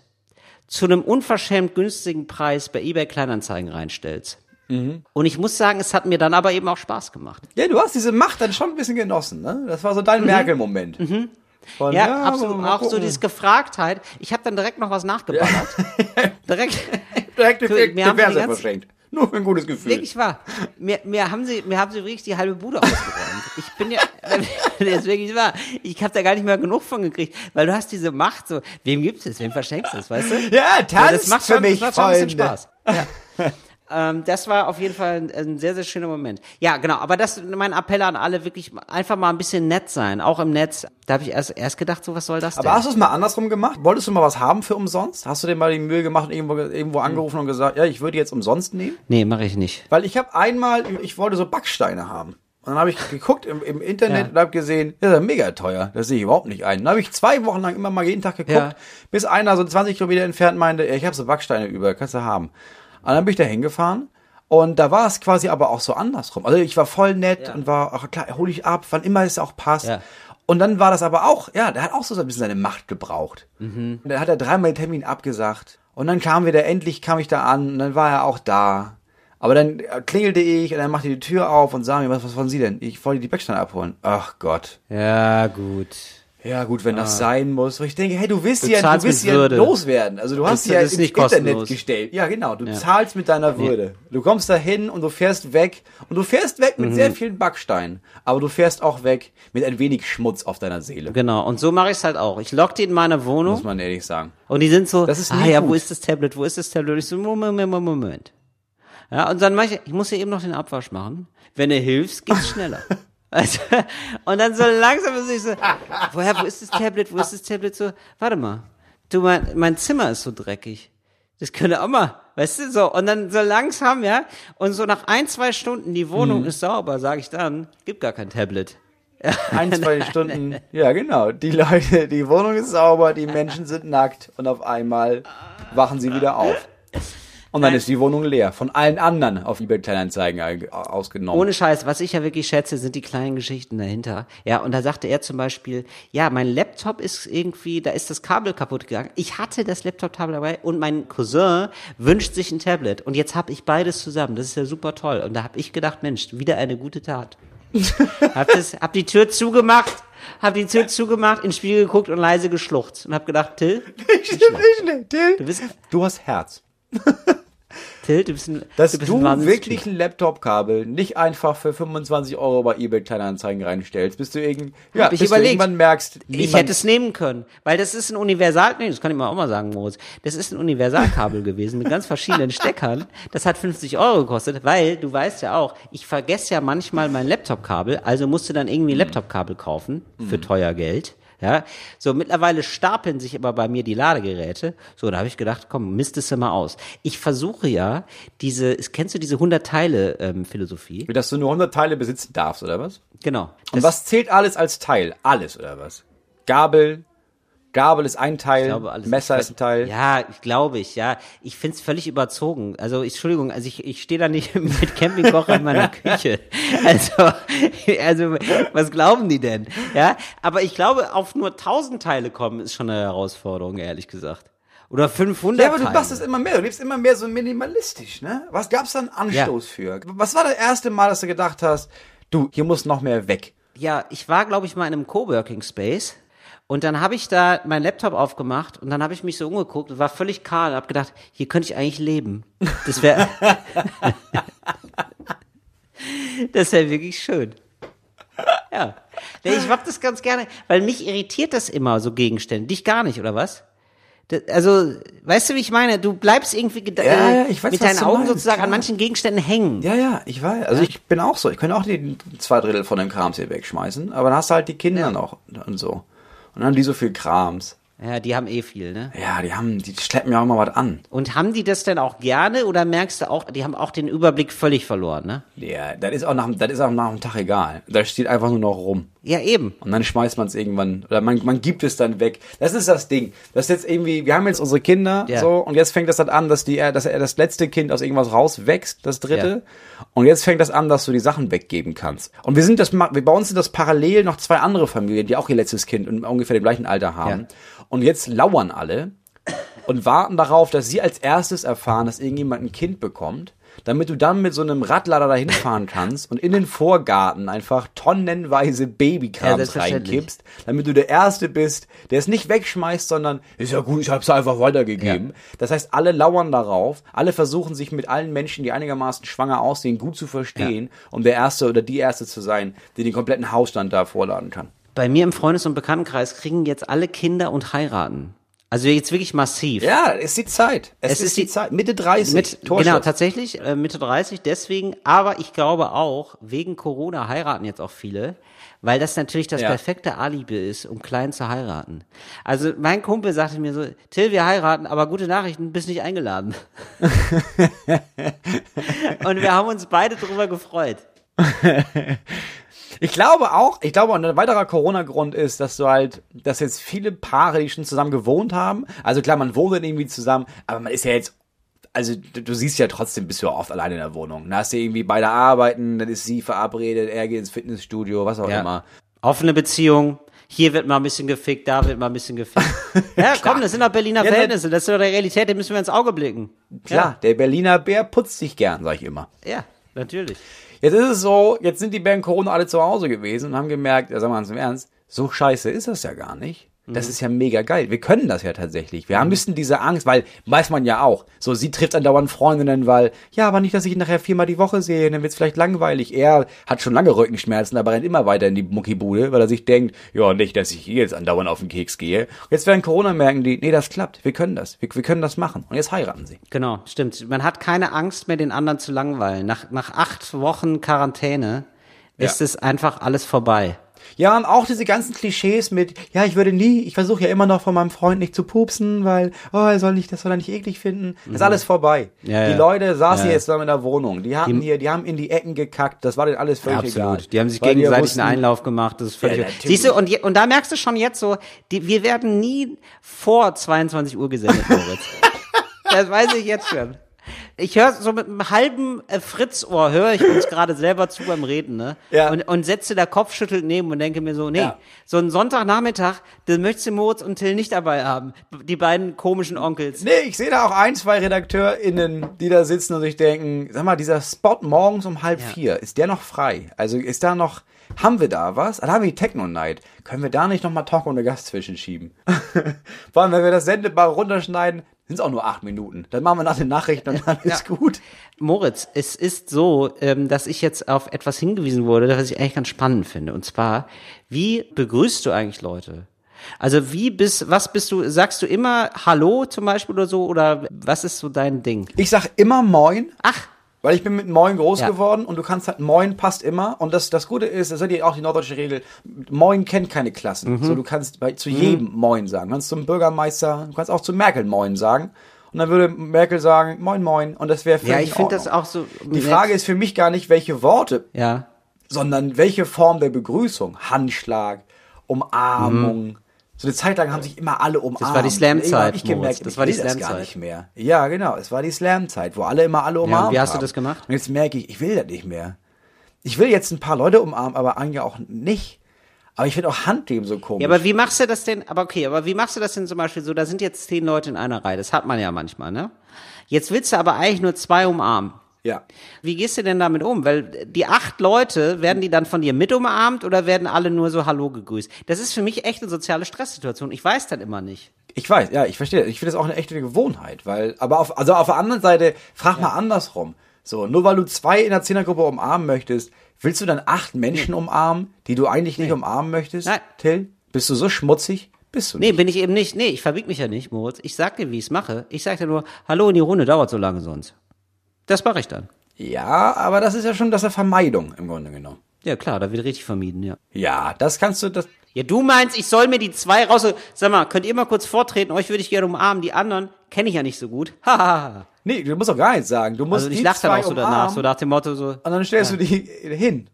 zu einem unverschämt günstigen Preis bei eBay Kleinanzeigen reinstellst. Mhm. Und ich muss sagen, es hat mir dann aber eben auch Spaß gemacht. Ja, du hast diese Macht dann schon ein bisschen genossen, ne? Das war so dein Merkel-Moment. Von, Mhm. Ja, absolut. Auch so diese Gefragtheit. Ich habe dann direkt noch was nachgeballert. direkt. Direkt Du, den mir haben die ganze- verschenkt. Nur für ein gutes Gefühl. Wirklich wahr. Mir, mir haben sie, mir haben sie wirklich die halbe Bude ausgeräumt. Ich bin ja, das ist wirklich wahr. Ich habe da gar nicht mehr genug von gekriegt, weil du hast diese Macht so, wem gibst es, wem verschenkst du es, weißt du? Ja, tanzt das macht für schon, mich, das macht schon ein bisschen. Spaß. Ja. ähm, das war auf jeden Fall ein, ein sehr, sehr schöner Moment. Ja, genau, aber das ist mein Appell an alle, wirklich einfach mal ein bisschen nett sein, auch im Netz. Da habe ich erst, erst gedacht, so was soll das denn? Aber hast du es mal andersrum gemacht? Wolltest du mal was haben für umsonst? Hast du dir mal die Mühe gemacht und irgendwo, irgendwo angerufen und gesagt, ja, ich würde jetzt umsonst nehmen? nee, mache ich nicht. Weil ich habe einmal, ich wollte so Backsteine haben. Und dann habe ich geguckt im, im Internet Ja. und habe gesehen, das ist ja mega teuer. Das sehe ich überhaupt nicht ein. Dann habe ich zwei Wochen lang immer mal jeden Tag geguckt, Ja. bis einer so 20 Kilometer entfernt meinte, ich habe so Backsteine über, kannst du haben. Und dann bin ich da hingefahren und da war es quasi aber auch so andersrum. Also ich war voll nett Ja. und war, ach klar, hol ich ab, wann immer es auch passt. Ja. Und dann war das aber auch, ja, der hat auch so ein bisschen seine Macht gebraucht. Mhm. Und dann hat er dreimal den Termin abgesagt. Und dann kam wieder, endlich kam ich da an und dann war er auch da. Aber dann äh, klingelte ich und dann machte die Tür auf und sah mir, was, was wollen Sie denn? Ich wollte die Backsteine abholen. Ach Gott. Ja, gut. Ja, gut, wenn das sein muss. Und ich denke, hey, du willst Du ja, du willst ja Würde. loswerden. Also du hast Das ja ins nicht Internet kostenlos. gestellt. Ja, genau. Du zahlst mit deiner Würde. Du kommst dahin und du fährst weg. Und du fährst weg mit Mhm. sehr vielen Backsteinen. Aber du fährst auch weg mit ein wenig Schmutz auf deiner Seele. Genau. Und so mache ich es halt auch. Ich lock die in meine Wohnung Muss man ehrlich sagen. und die sind so, Das ist ah ja, gut. wo ist das Tablet? Wo ist das Tablet? Und ich so, Moment, Moment, Moment. Ja, und dann mache ich, ich muss ja eben noch den Abwasch machen. Wenn du hilfst, geht's schneller. Also, und dann so langsam ist ich so, woher, wo ist das Tablet? Wo ist das Tablet? So, warte mal. Du, mein, mein Zimmer ist so dreckig. Das könnte auch mal, weißt du, so. Und dann so langsam, ja. Und so nach ein, zwei Stunden, die Mhm. Wohnung ist sauber, sage ich dann, gibt gar kein Tablet. Ein, zwei Stunden. Ja, genau. Die Leute, die Wohnung ist sauber, die Menschen sind nackt und auf einmal wachen sie wieder auf. Und dann ist die Wohnung leer. Von allen anderen auf eBay Kleinanzeigen ausgenommen. Ohne Scheiß, was ich ja wirklich schätze, sind die kleinen Geschichten dahinter. Ja, und da sagte er zum Beispiel, ja, mein Laptop ist irgendwie, da ist das Kabel kaputt gegangen. Ich hatte das Laptop-Kabel dabei und mein Cousin wünscht sich ein Tablet. Und jetzt habe ich beides zusammen. Das ist ja super toll. Und da habe ich gedacht, Mensch, wieder eine gute Tat. hab, das, hab die Tür zugemacht, hab die Tür zugemacht, in den Spiegel geguckt und leise geschluchzt. Und hab gedacht, Till, Till, du bist, du hast Herz. Till, du bist ein, Dass du du, bist ein Wahnsinnstyp. wirklich ein Laptop-Kabel nicht einfach für 25 Euro bei eBay Kleinanzeigen reinstellst, bis du, irgend, ja, bis du überlegt. irgendwann merkst, Ich hätte es nehmen können, weil das ist ein Universal, nee, das kann ich mal auch mal sagen, Moritz. Das ist ein Universalkabel gewesen mit ganz verschiedenen Steckern. Das hat 50 Euro gekostet, weil du weißt ja auch, ich vergesse ja manchmal mein Laptop-Kabel, also musste dann irgendwie ein Laptop-Kabel kaufen für teuer Geld. Ja, so mittlerweile stapeln sich aber bei mir die Ladegeräte. So, da habe ich gedacht, komm, mistest du mal aus. Ich versuche ja diese, kennst du diese 100 Teile ähm, Philosophie? dass du nur 100 Teile besitzen darfst, oder was? Genau. Und was zählt alles als Teil? Alles, oder was? Gabel, Gabel ist ein Teil, glaube, alles Messer ist ein Teil. Ja, ich glaube ich, ja. Ich find's völlig überzogen. Also, ich, Entschuldigung, also ich, ich stehe da nicht mit Campingkocher in meiner Küche. Also, also, was glauben die denn? Ja, aber ich glaube, auf nur 1000 Teile kommen ist schon eine Herausforderung, ehrlich gesagt. Oder 500 Ja, aber du Teile. machst es immer mehr. Du lebst immer mehr so minimalistisch, ne? Was gab's da einen Anstoß für? Was war das erste Mal, dass du gedacht hast, du, hier muss noch mehr weg? Ja, ich war, glaube ich, mal in einem Coworking Space. Und dann habe ich da meinen Laptop aufgemacht und dann habe ich mich so umgeguckt und war völlig kahl und habe gedacht, hier könnte ich eigentlich leben. Das wäre Das wäre wirklich schön. Ja. Ich mag das ganz gerne, weil mich irritiert das immer, so Gegenstände. Dich gar nicht, oder was? Also, weißt du, wie ich meine? Du bleibst irgendwie Ja, ja, weiß, mit deinen Augen meinst, sozusagen an klar. manchen Gegenständen hängen. Ja, ja, ich weiß. Also ich bin auch so. Ich könnte auch die zwei Drittel von dem Krams hier wegschmeißen, aber dann hast du halt die Kinder Ja. noch und so. Und dann haben die so viel Krams. Ja, die haben eh viel, ne? Ja, die haben, die schleppen ja auch immer was an. Und haben die das denn auch gerne oder merkst du auch, die haben auch den Überblick völlig verloren, ne? Ja, das ist auch nach, das ist auch nach dem Tag egal. Da steht einfach nur noch rum. Ja, eben. Und dann schmeißt man es irgendwann, oder man, man gibt es dann weg. Das ist das Ding. Das ist jetzt irgendwie, wir haben jetzt unsere Kinder, Ja. so, und jetzt fängt das dann an, dass die, dass er das letzte Kind aus irgendwas rauswächst, das dritte. Ja. Und jetzt fängt das an, dass du die Sachen weggeben kannst. Und wir sind das, bei uns sind das parallel noch zwei andere Familien, die auch ihr letztes Kind in ungefähr dem gleichen Alter haben. Ja. Und jetzt lauern alle und warten darauf, dass sie als erstes erfahren, dass irgendjemand ein Kind bekommt, damit du dann mit so einem Radlader dahin fahren kannst und in den Vorgarten einfach tonnenweise Ja, Babykrams selbstverständlich. reinkippst, damit du der Erste bist, der es nicht wegschmeißt, sondern ist ja gut, ich hab's einfach weitergegeben. Das heißt, alle lauern darauf, alle versuchen sich mit allen Menschen, die einigermaßen schwanger aussehen, gut zu verstehen, um der Erste oder die Erste zu sein, die den kompletten Hausstand da vorladen kann. Bei mir im Freundes- und Bekanntenkreis kriegen jetzt alle Kinder und heiraten. Also jetzt wirklich massiv. Ja, es ist die Zeit. Es, ist, die Zeit. Mitte 30. Mit, Torschuss. genau, tatsächlich, äh, Mitte 30, deswegen, aber ich glaube auch, wegen Corona heiraten jetzt auch viele, weil das natürlich das Ja. perfekte Alibi ist, um klein zu heiraten. Also mein Kumpel sagte mir so, Till, wir heiraten, aber gute Nachrichten, bist nicht eingeladen. Und wir haben uns beide drüber gefreut. Ich glaube auch, ich glaube, ein weiterer Corona-Grund ist, dass du halt, dass jetzt viele Paare, die schon zusammen gewohnt haben, also klar, man wohnt dann irgendwie zusammen, aber man ist ja jetzt, also du, du siehst ja trotzdem, bist du ja oft alleine in der Wohnung. Da hast du irgendwie beide arbeiten, dann ist sie verabredet, er geht ins Fitnessstudio, was auch Ja. immer. Offene Beziehung. Hier wird mal ein bisschen gefickt, da wird mal ein bisschen gefickt. ja, komm, das sind doch Berliner Ja, Verhältnisse. Das ist doch der Realität, dem müssen wir ins Auge blicken. Klar, der Berliner Bär putzt sich gern, sag ich immer. Ja, ja natürlich. Jetzt ist es so, jetzt sind die während Corona alle zu Hause gewesen und haben gemerkt, ja, sagen wir ganz im Ernst, so scheiße ist das ja gar nicht. Das ist ja mega geil. Wir können das ja tatsächlich. Wir haben müssen diese Angst, weil weiß man ja auch. So, sie trifft andauernd Freundinnen, weil, ja, aber nicht, dass ich ihn nachher viermal die Woche sehe, dann wird's vielleicht langweilig. Er hat schon lange Rückenschmerzen, aber rennt immer weiter in die Muckibude, weil er sich denkt, ja, nicht, dass ich hier jetzt andauernd auf den Keks gehe. Jetzt während Corona merken die, nee, das klappt. Wir können das. Wir, wir können das machen. Und jetzt heiraten sie. Genau, stimmt. Man hat keine Angst mehr, den anderen zu langweilen. Nach, nach acht Wochen Quarantäne ist es einfach alles vorbei. Ja, und auch diese ganzen Klischees mit, ja, ich würde nie, ich versuche ja immer noch von meinem Freund nicht zu pupsen, weil, oh, er soll nicht, das soll er nicht eklig finden. Das ist alles vorbei. Mhm. Ja, die ja. Leute saßen Ja. jetzt da in der Wohnung, die hatten hier, die haben in die Ecken gekackt, das war denen alles völlig egal. Absolut. Die haben sich die ja gegenseitig wussten, einen Einlauf gemacht. Das ist völlig. Ja. Siehst du, und, je, und da merkst du schon jetzt so, die, wir werden nie vor 22 Uhr gesendet, Moritz. das weiß ich jetzt schon. Ich höre so mit einem halben äh, Fritzohr, höre ich uns gerade selber zu beim Reden, ne? Ja. Und, und setze da kopfschüttelt neben und denke mir so, nee, Ja. so einen Sonntagnachmittag, den möchtest du Moritz und Till nicht dabei haben. Die beiden komischen Onkels. Nee, ich sehe da auch ein, zwei RedakteurInnen, die da sitzen und sich denken, sag mal, dieser Spot morgens um halb Ja. vier, ist der noch frei? Also ist da noch, haben wir da was? Ah, da haben wir die Techno-Night. Können wir da nicht nochmal Talk ohne Gast zwischenschieben? Vor allem, wenn wir das Sendebar runterschneiden, sind es auch nur acht Minuten. Dann machen wir nach den Nachrichten und dann ist gut. Moritz, es ist so, ähm, dass ich jetzt auf etwas hingewiesen wurde, was ich eigentlich ganz spannend finde. Und zwar, wie begrüßt du eigentlich Leute? Also wie bist, was bist du, sagst du immer Hallo zum Beispiel oder so, oder was ist so dein Ding? Ich sag immer Moin. Ach, Weil ich bin mit Moin groß Ja. geworden und du kannst halt Moin passt immer. Und das, das Gute ist, das ist ja auch die norddeutsche Regel, Moin kennt keine Klassen. Mhm. So, du kannst bei, zu jedem Moin sagen. Du kannst zum Bürgermeister, du kannst auch zu Merkel Moin sagen. Und dann würde Merkel sagen, Moin Moin. Und das wäre völlig ja, ich in finde das auch so. Die Frage ist für mich gar nicht, welche Worte, ja, sondern welche Form der Begrüßung. Handschlag, Umarmung. So eine Zeit lang haben sich immer alle umarmt. Mhm. war die Slam-Zeit, Ich gemerkt, Das ich war die das gar Slam-Zeit. nicht mehr. Ja, genau. Es war die Slam-Zeit, wo alle immer alle umarmt wie hast du haben. das gemacht? Und jetzt merke ich, ich will das nicht mehr. Ich will jetzt ein paar Leute umarmen, aber eigentlich auch nicht. Aber ich finde auch Handgeben so komisch. Ja, aber wie machst du das denn? Aber okay, aber wie machst du das denn zum Beispiel so? Da sind jetzt zehn Leute in einer Reihe. Das hat man ja manchmal, ne? Jetzt willst du aber eigentlich nur zwei umarmen. Ja. Wie gehst du denn damit um? Weil die acht Leute, werden die dann von dir mit umarmt oder werden alle nur so Hallo gegrüßt? Das ist für mich echt eine soziale Stresssituation. Ich weiß das immer nicht. Ich weiß, ja, ich verstehe. Ich finde das auch eine echte Gewohnheit, weil, aber auf, also auf der anderen Seite, frag mal andersrum. So, nur weil du zwei in der Zehnergruppe umarmen möchtest, willst du dann acht Menschen umarmen, die du eigentlich nicht umarmen möchtest? Nein. Till? Bist du so schmutzig? Bist du Nee, nicht. bin ich eben nicht. Nee, ich verbieg mich ja nicht, Moritz. Ich sag dir, wie ich es mache. Ich sag dir nur, Hallo in die Runde, dauert so lange sonst. Das mache ich dann. Ja, aber das ist ja schon das ja Vermeidung im Grunde genommen. Ja, klar, da wird richtig vermieden, ja. Ja, das kannst du, das, Ja, du meinst, ich soll mir die zwei raus. Sag mal, könnt ihr mal kurz vortreten? Euch würde ich gerne umarmen. Die anderen kenne ich ja nicht so gut. Hahaha. nee, du musst doch gar nichts sagen. Du musst also ich die lach dann auch so danach, umarmen so nach dem Motto so. und dann stellst du die hin.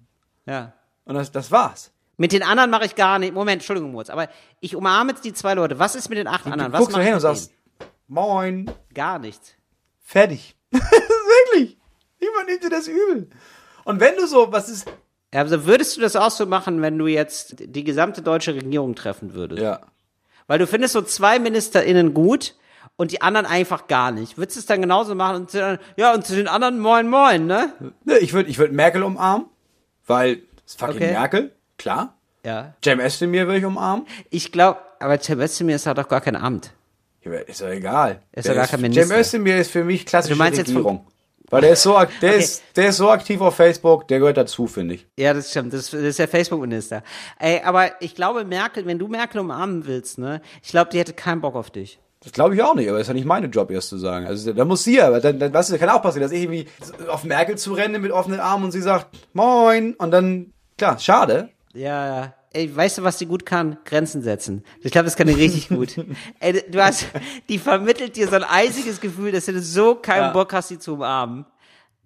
Ja. Und das, das war's. Mit den anderen mache ich gar nicht. Moment, Entschuldigung, Moritz. Aber ich umarme jetzt die zwei Leute. Was ist mit den acht anderen? Du Was guckst ich hin und sagst, moin? Gar nichts. fertig. Wirklich. Niemand nimmt dir das übel. Und wenn du so, was ist, Also würdest du das auch so machen, wenn du jetzt die gesamte deutsche Regierung treffen würdest? ja. Weil du findest so zwei MinisterInnen gut und die anderen einfach gar nicht. Würdest du es dann genauso machen und zu, den anderen- ja, und zu den anderen moin moin, ne? Ne, ich würde ich würd Merkel umarmen, weil es fucking Okay. Merkel, klar. Ja. Cem Özdemir würde ich umarmen. Ich glaube, aber Cem Özdemir ist halt doch gar kein Amt. Ist doch egal. Ist doch gar kein Cem Minister. Özdemir ist für mich klassische Du meinst jetzt von- Regierung. Weil der ist so, ak- der Okay. ist, der ist so aktiv auf Facebook, der gehört dazu, finde ich. Ja, das stimmt. Das, das ist der Facebook-Minister. Ey, aber ich glaube, Merkel, wenn du Merkel umarmen willst, ne, ich glaube, die hätte keinen Bock auf dich. Das glaube ich auch nicht, aber das ist ja nicht mein Job, erst zu sagen. Also da muss sie ja, aber dann, dann weißt du, kann auch passieren, dass ich irgendwie auf Merkel zu renne mit offenen Armen und sie sagt, moin, und dann, klar, schade. Ja, ja. Ey, weißt du, was die gut kann? Grenzen setzen. Ich glaube, das kann die richtig gut. Ey, du hast, die vermittelt dir so ein eisiges Gefühl, dass du so keinen Ja. Bock hast, sie zu umarmen.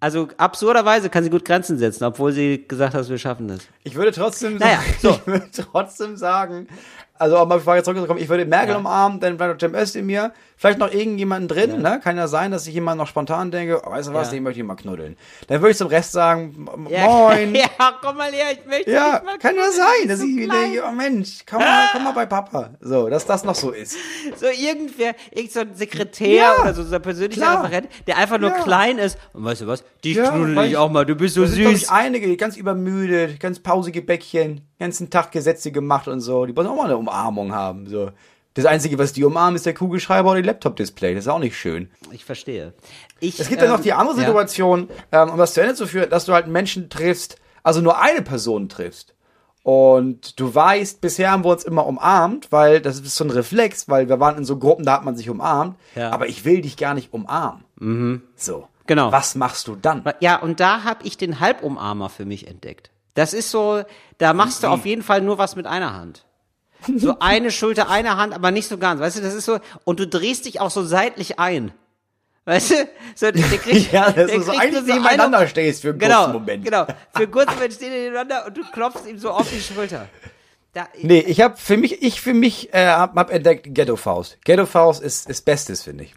Also absurderweise kann sie gut Grenzen setzen, obwohl sie gesagt hat, wir schaffen das. Ich würde trotzdem, Naja, so. ich würde trotzdem sagen, Also, um auf die Frage zurückzukommen, ich würde Merkel Ja. umarmen, dann vielleicht noch Cem Özdemir, vielleicht noch irgendjemanden drin, ne? Kann ja sein, dass ich jemand noch spontan denke, oh, weißt du was, Ja. den möchte ich mal knuddeln. Dann würde ich zum Rest sagen, Ja. moin. Ja, komm mal her, ich möchte Ja, dich mal kann ja sein, dass ich wieder, klein. oh Mensch, komm mal, komm mal bei Papa. So, dass das noch so ist. So irgendwer, irgend so ein Sekretär Ja, oder so, so ein persönlicher klar. Referent, der einfach nur Ja. klein ist. Und weißt du was? Dich Ja, knuddel ich ich- auch mal, du bist so Da sind, süß. ich, einige, ganz übermüdet, ganz pausige Bäckchen, ganzen Tag Gesetze gemacht und so. Die wollen auch mal eine Umarmung haben. So. Das Einzige, was die umarmen, ist der Kugelschreiber oder die Laptop-Display. Das ist auch nicht schön. Ich verstehe. Ich, Es gibt ja noch die andere ja. Situation, ähm, um das zu Ende zu führen, dass du halt Menschen triffst, also nur eine Person triffst. Und du weißt, bisher haben wir uns immer umarmt, weil das ist so ein Reflex, weil wir waren in so Gruppen, da hat man sich umarmt. Ja. Aber ich will dich gar nicht umarmen. So. Genau. Was machst du dann? Ja, und da habe ich den Halbumarmer für mich entdeckt. Das ist so, da machst du auf jeden Fall nur was mit einer Hand. So eine Schulter, eine Hand, aber nicht so ganz. Weißt du, das ist so, und du drehst dich auch so seitlich ein. Weißt du? So, der kriegt, Ja, dass der du so eigentlich nur nebeneinander stehst für einen genau, kurzen Moment. Genau, für einen kurzen Moment stehen die nebeneinander und du klopfst ihm so auf die Schulter. Da, Nee, ich habe für mich, ich für mich äh, hab, hab entdeckt Ghetto Faust. Ghetto Faust ist, ist Bestes, finde ich.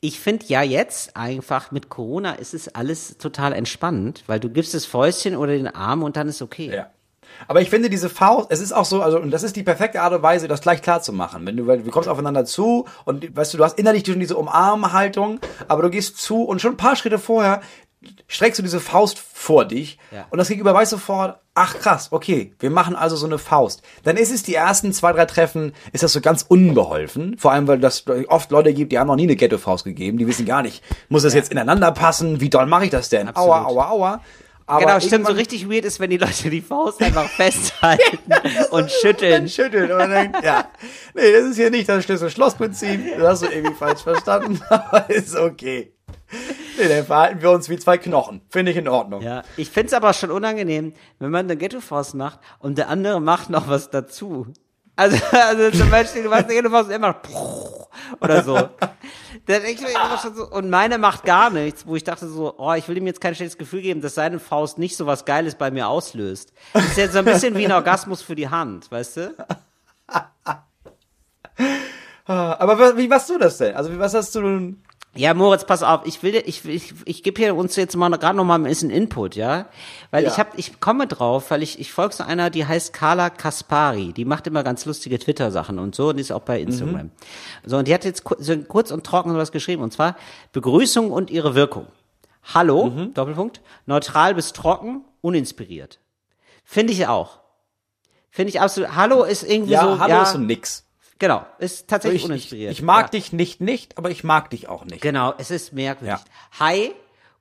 Ich finde ja jetzt einfach mit Corona ist es alles total entspannend, weil du gibst das Fäustchen oder den Arm und dann ist okay. Ja. Aber ich finde diese Faust, es ist auch so, also, und das ist die perfekte Art und Weise, das gleich klar zu machen. Wenn du, weil du kommst aufeinander zu und, weißt du, du hast innerlich schon diese Umarmhaltung, aber du gehst zu und schon ein paar Schritte vorher streckst du diese Faust vor dich Ja. und das Gegenüber weiß sofort, ach krass, okay, wir machen also so eine Faust. Dann ist es die ersten zwei, drei Treffen, ist das so ganz unbeholfen. Vor allem, weil das oft Leute gibt, die haben noch nie eine Ghetto-Faust gegeben, die wissen gar nicht, muss das jetzt ineinander passen, wie doll mache ich das denn? Aua, Absolut. aua, aua. Aber genau, stimmt. So richtig weird ist, wenn die Leute die Faust einfach festhalten und schütteln. dann schüttelt und denkt, ja, nee, das ist hier nicht das Schlüssel-Schloss-Prinzip, das hast du irgendwie falsch verstanden, aber ist okay. Nee, dann verhalten wir uns wie zwei Knochen. Finde ich in Ordnung. Ja, ich find's aber schon unangenehm, wenn man eine Ghetto-Faust macht und der andere macht noch was dazu. Also, also zum Beispiel, du machst eine Ghetto-Faust und er macht oder so. Dann ich immer schon so, und meine macht gar nichts, wo ich dachte so, oh, ich will ihm jetzt kein schlechtes Gefühl geben, dass seine Faust nicht so was Geiles bei mir auslöst. Das ist jetzt so ein bisschen wie ein Orgasmus für die Hand, weißt du? Aber wie machst du das denn? Also, wie, was hast du nun? Ja, Moritz, pass auf, ich will, ich, ich, ich gebe hier uns jetzt mal gerade noch mal ein bisschen Input, ja, weil Ja. ich habe, ich komme drauf, weil ich, ich folge so einer, die heißt Carla Kaspari, die macht immer ganz lustige Twitter-Sachen und so und die ist auch bei Instagram. Mhm. So und die hat jetzt so kurz und trocken sowas geschrieben und zwar Begrüßung und ihre Wirkung. Hallo, Mhm. Doppelpunkt, neutral bis trocken, uninspiriert. Finde ich auch. Finde ich absolut. Hallo ist irgendwie Ja, so, hallo ja, ist so nix. Genau, ist tatsächlich Ich, ich, uninspiriert. ich mag ja. dich nicht nicht, aber ich mag dich auch nicht. Genau, es ist merkwürdig. Ja. Hi,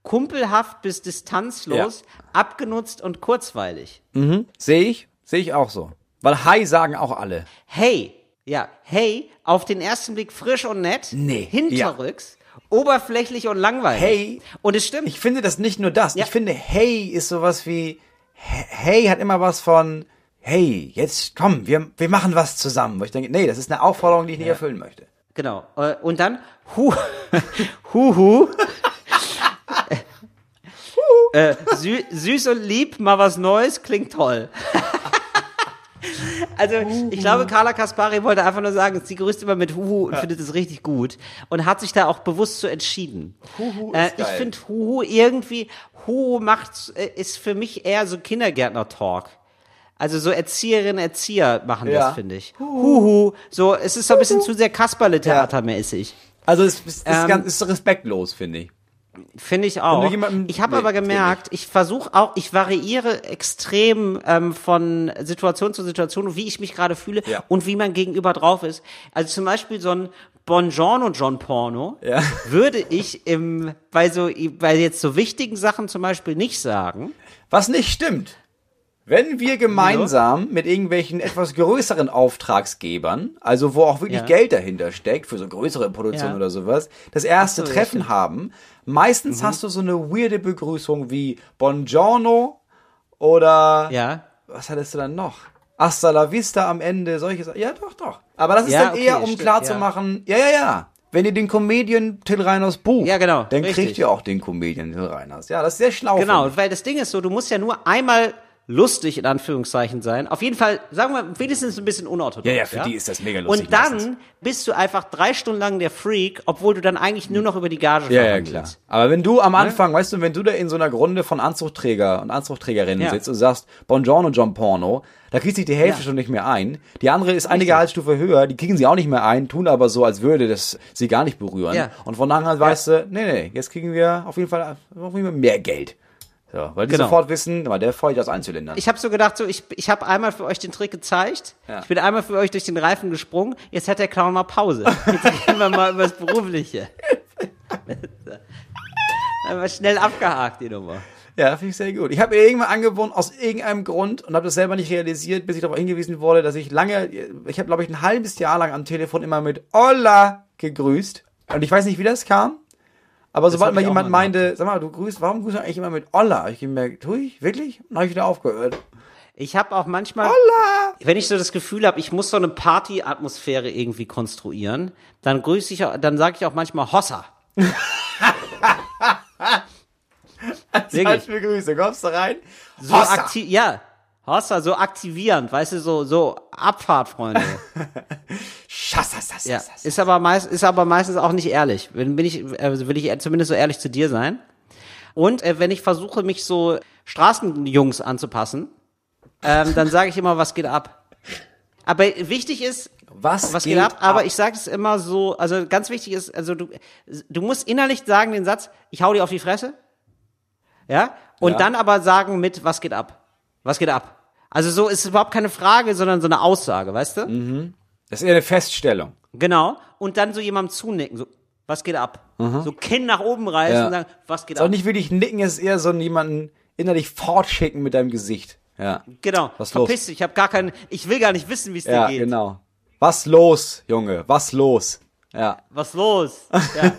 kumpelhaft bis distanzlos, abgenutzt und kurzweilig. Sehe ich, sehe ich auch so. Weil Hi sagen auch alle. Hey, ja, hey, auf den ersten Blick frisch und nett, Nee, hinterrücks, oberflächlich und langweilig. Hey. Und es stimmt. Ich finde das nicht nur das. Ja. Ich finde, hey ist sowas wie, hey hat immer was von, hey, jetzt komm, wir, wir machen was zusammen. Wo ich denke, nee, das ist eine Aufforderung, die ich nicht erfüllen möchte. Genau. Äh, Und dann hu, hu, hu. äh, sü süß und lieb, mal was Neues, klingt toll. Also, ich glaube, Carla Kaspari wollte einfach nur sagen, sie grüßt immer mit Huhu und findet es richtig gut und hat sich da auch bewusst so entschieden. Huhu äh, ist ich geil. finde Huhu irgendwie, Huhu macht, äh, ist für mich eher so Kindergärtner-Talk. Also so Erzieherinnen, Erzieher machen Ja. das, finde ich. Huhu. So, es ist so ein bisschen zu sehr Kasperle-Theatermäßig. Also es ist, ist, Ähm, ganz, ist respektlos, finde ich. Finde ich auch. Ich habe Nee, aber gemerkt, ich versuche auch, ich variiere extrem ähm, von Situation zu Situation, wie ich mich gerade fühle Ja. und wie mein Gegenüber drauf ist. Also zum Beispiel so ein Bongiorno John Porno Ja. würde ich im, bei so, bei jetzt so wichtigen Sachen zum Beispiel nicht sagen. Was nicht stimmt. Wenn wir gemeinsam mit irgendwelchen etwas größeren Auftragsgebern, also wo auch wirklich Ja. Geld dahinter steckt, für so größere Produktionen Ja. oder sowas, das erste so, Treffen. Mhm. haben, meistens hast du so eine weirde Begrüßung wie Buongiorno oder Ja. was hattest du dann noch? Hasta la vista am Ende, solche Sachen. Ja, doch, doch. Aber das ist dann okay, eher, um stimmt, klarzumachen, ja. ja, ja, Wenn ihr den Comedian Till Reiners bucht, Ja, genau, dann richtig. kriegt ihr auch den Comedian Till Reiners. Ja, das ist sehr schlau. Genau, weil das Ding ist so, du musst ja nur einmal lustig in Anführungszeichen sein. Auf jeden Fall, sagen wir, wenigstens ein bisschen unorthodox. Ja, ja, für die ist das mega lustig Und dann meistens. bist du einfach drei Stunden lang der Freak, obwohl du dann eigentlich nur noch über die Gage Ja, ja, klar. Aber wenn du am Anfang, weißt du, wenn du da in so einer Runde von Anzugträger und Anzugträgerinnen Ja. sitzt und sagst, Buongiorno John Porno, da kriegt sich die Hälfte Ja. schon nicht mehr ein. Die andere ist eine Gehaltsstufe höher, die kriegen sie auch nicht mehr ein, tun aber so, als würde das sie gar nicht berühren. Ja. Und von daher weißt du, nee, nee, jetzt kriegen wir auf jeden Fall auf jeden Fall mehr Geld. So, weil die Genau. sofort wissen, weil der feuert aus Einzylindern. Ich habe so gedacht, so ich, ich habe einmal für euch den Trick gezeigt. Ja. Ich bin einmal für euch durch den Reifen gesprungen. Jetzt hat der Clown mal Pause. Jetzt gehen wir mal übers Berufliche. Einmal schnell abgehakt, die Nummer. Ja, finde ich sehr gut. Ich habe mir irgendwann angewohnt, aus irgendeinem Grund, und habe das selber nicht realisiert, bis ich darauf hingewiesen wurde, dass ich lange, ich habe, glaube ich, ein halbes Jahr lang am Telefon immer mit Hola gegrüßt. Und ich weiß nicht, wie das kam. Aber sobald mal jemand meinte, sag mal, du grüßt, warum grüßt du eigentlich immer mit? Hab Ich gemerkt, tue ich? Wirklich? Dann habe ich wieder aufgehört. Ich habe auch manchmal, Hola! wenn ich so das Gefühl habe, ich muss so eine Party-Atmosphäre irgendwie konstruieren, dann grüße ich, dann sage ich auch manchmal Hossa. Wirklich. Als begrüße, kommst du rein? So Hossa! aktiv, ja. Hossa, so aktivierend, weißt du, so, so Abfahrt, Freunde. Schassassassas. Ja, ist aber meist, ist aber meistens auch nicht ehrlich. Bin, bin ich, also will ich zumindest so ehrlich zu dir sein. Und äh, wenn ich versuche, mich so Straßenjungs anzupassen, ähm, dann sage ich immer, was geht ab. Aber wichtig ist, Was, was geht, ab? Aber ich sage es immer so, also ganz wichtig ist, also du, du musst innerlich sagen den Satz, ich hau dir auf die Fresse. Ja? Und Ja. dann aber sagen mit, was geht ab? Was geht ab? Also so ist überhaupt keine Frage, sondern so eine Aussage, weißt du? Das ist eher eine Feststellung. Genau. Und dann so jemandem zunicken, so, was geht ab? So Kinn nach oben reißen Ja. und sagen, was geht Ist auch ab? nicht wirklich nicken, es ist eher so jemanden innerlich fortschicken mit deinem Gesicht. Ja. Genau. Was los? Verpiss dich, ich habe gar keinen, ich will gar nicht wissen, wie es Ja, dir geht. genau. Was los, Junge? Was los? Ja. Was los? Ja.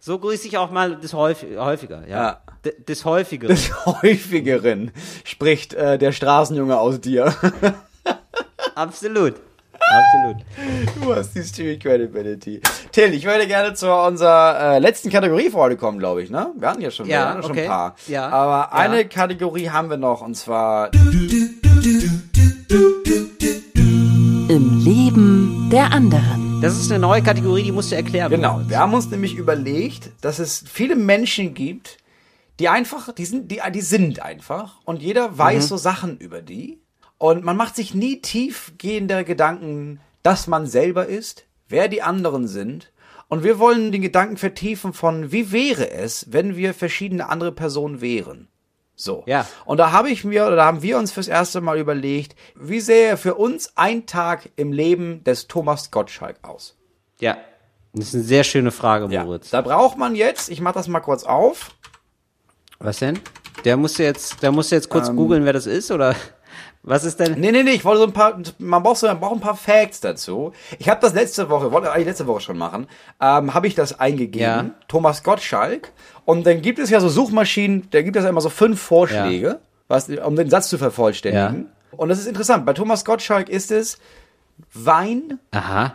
so grüße ich auch mal des häufig, häufiger, ja. Ja. Des häufigeren. Des häufigeren spricht äh, der Straßenjunge aus dir. Absolut. Absolut. Du hast die Street Credibility. Till, ich würde gerne zu unserer äh, letzten Kategorie für heute kommen, glaube ich, ne? Wir hatten ja schon, Ja, wir hatten ja schon okay. ein paar. Ja, Aber ja. eine Kategorie haben wir noch, und zwar Im Leben der anderen. Das ist eine neue Kategorie, die musst du erklären. Genau, wir haben uns nämlich überlegt, dass es viele Menschen gibt, die einfach, die sind, die, die sind einfach und jeder weiß so Sachen über die und man macht sich nie tiefgehende Gedanken, dass man selber ist, wer die anderen sind und wir wollen den Gedanken vertiefen von, wie wäre es, wenn wir verschiedene andere Personen wären. So. Ja. Und da habe ich mir, oder da haben wir uns fürs erste Mal überlegt, wie sähe für uns ein Tag im Leben des Thomas Gottschalk aus? Ja. Das ist eine sehr schöne Frage, Ja, Moritz. da braucht man jetzt, ich mache das mal kurz auf. Was denn? Der musste jetzt, der musste jetzt kurz googeln, wer das ist, oder? Was ist denn? Nee, nee, nee, ich wollte so ein paar, man braucht so man braucht ein paar Facts dazu. Ich habe das letzte Woche, wollte eigentlich letzte Woche schon machen, ähm, habe ich das eingegeben, Ja. Thomas Gottschalk. Und dann gibt es ja so Suchmaschinen, da gibt es ja immer so fünf Vorschläge, was, um den Satz zu vervollständigen. Und das ist interessant. Bei Thomas Gottschalk ist es Wein, Aha.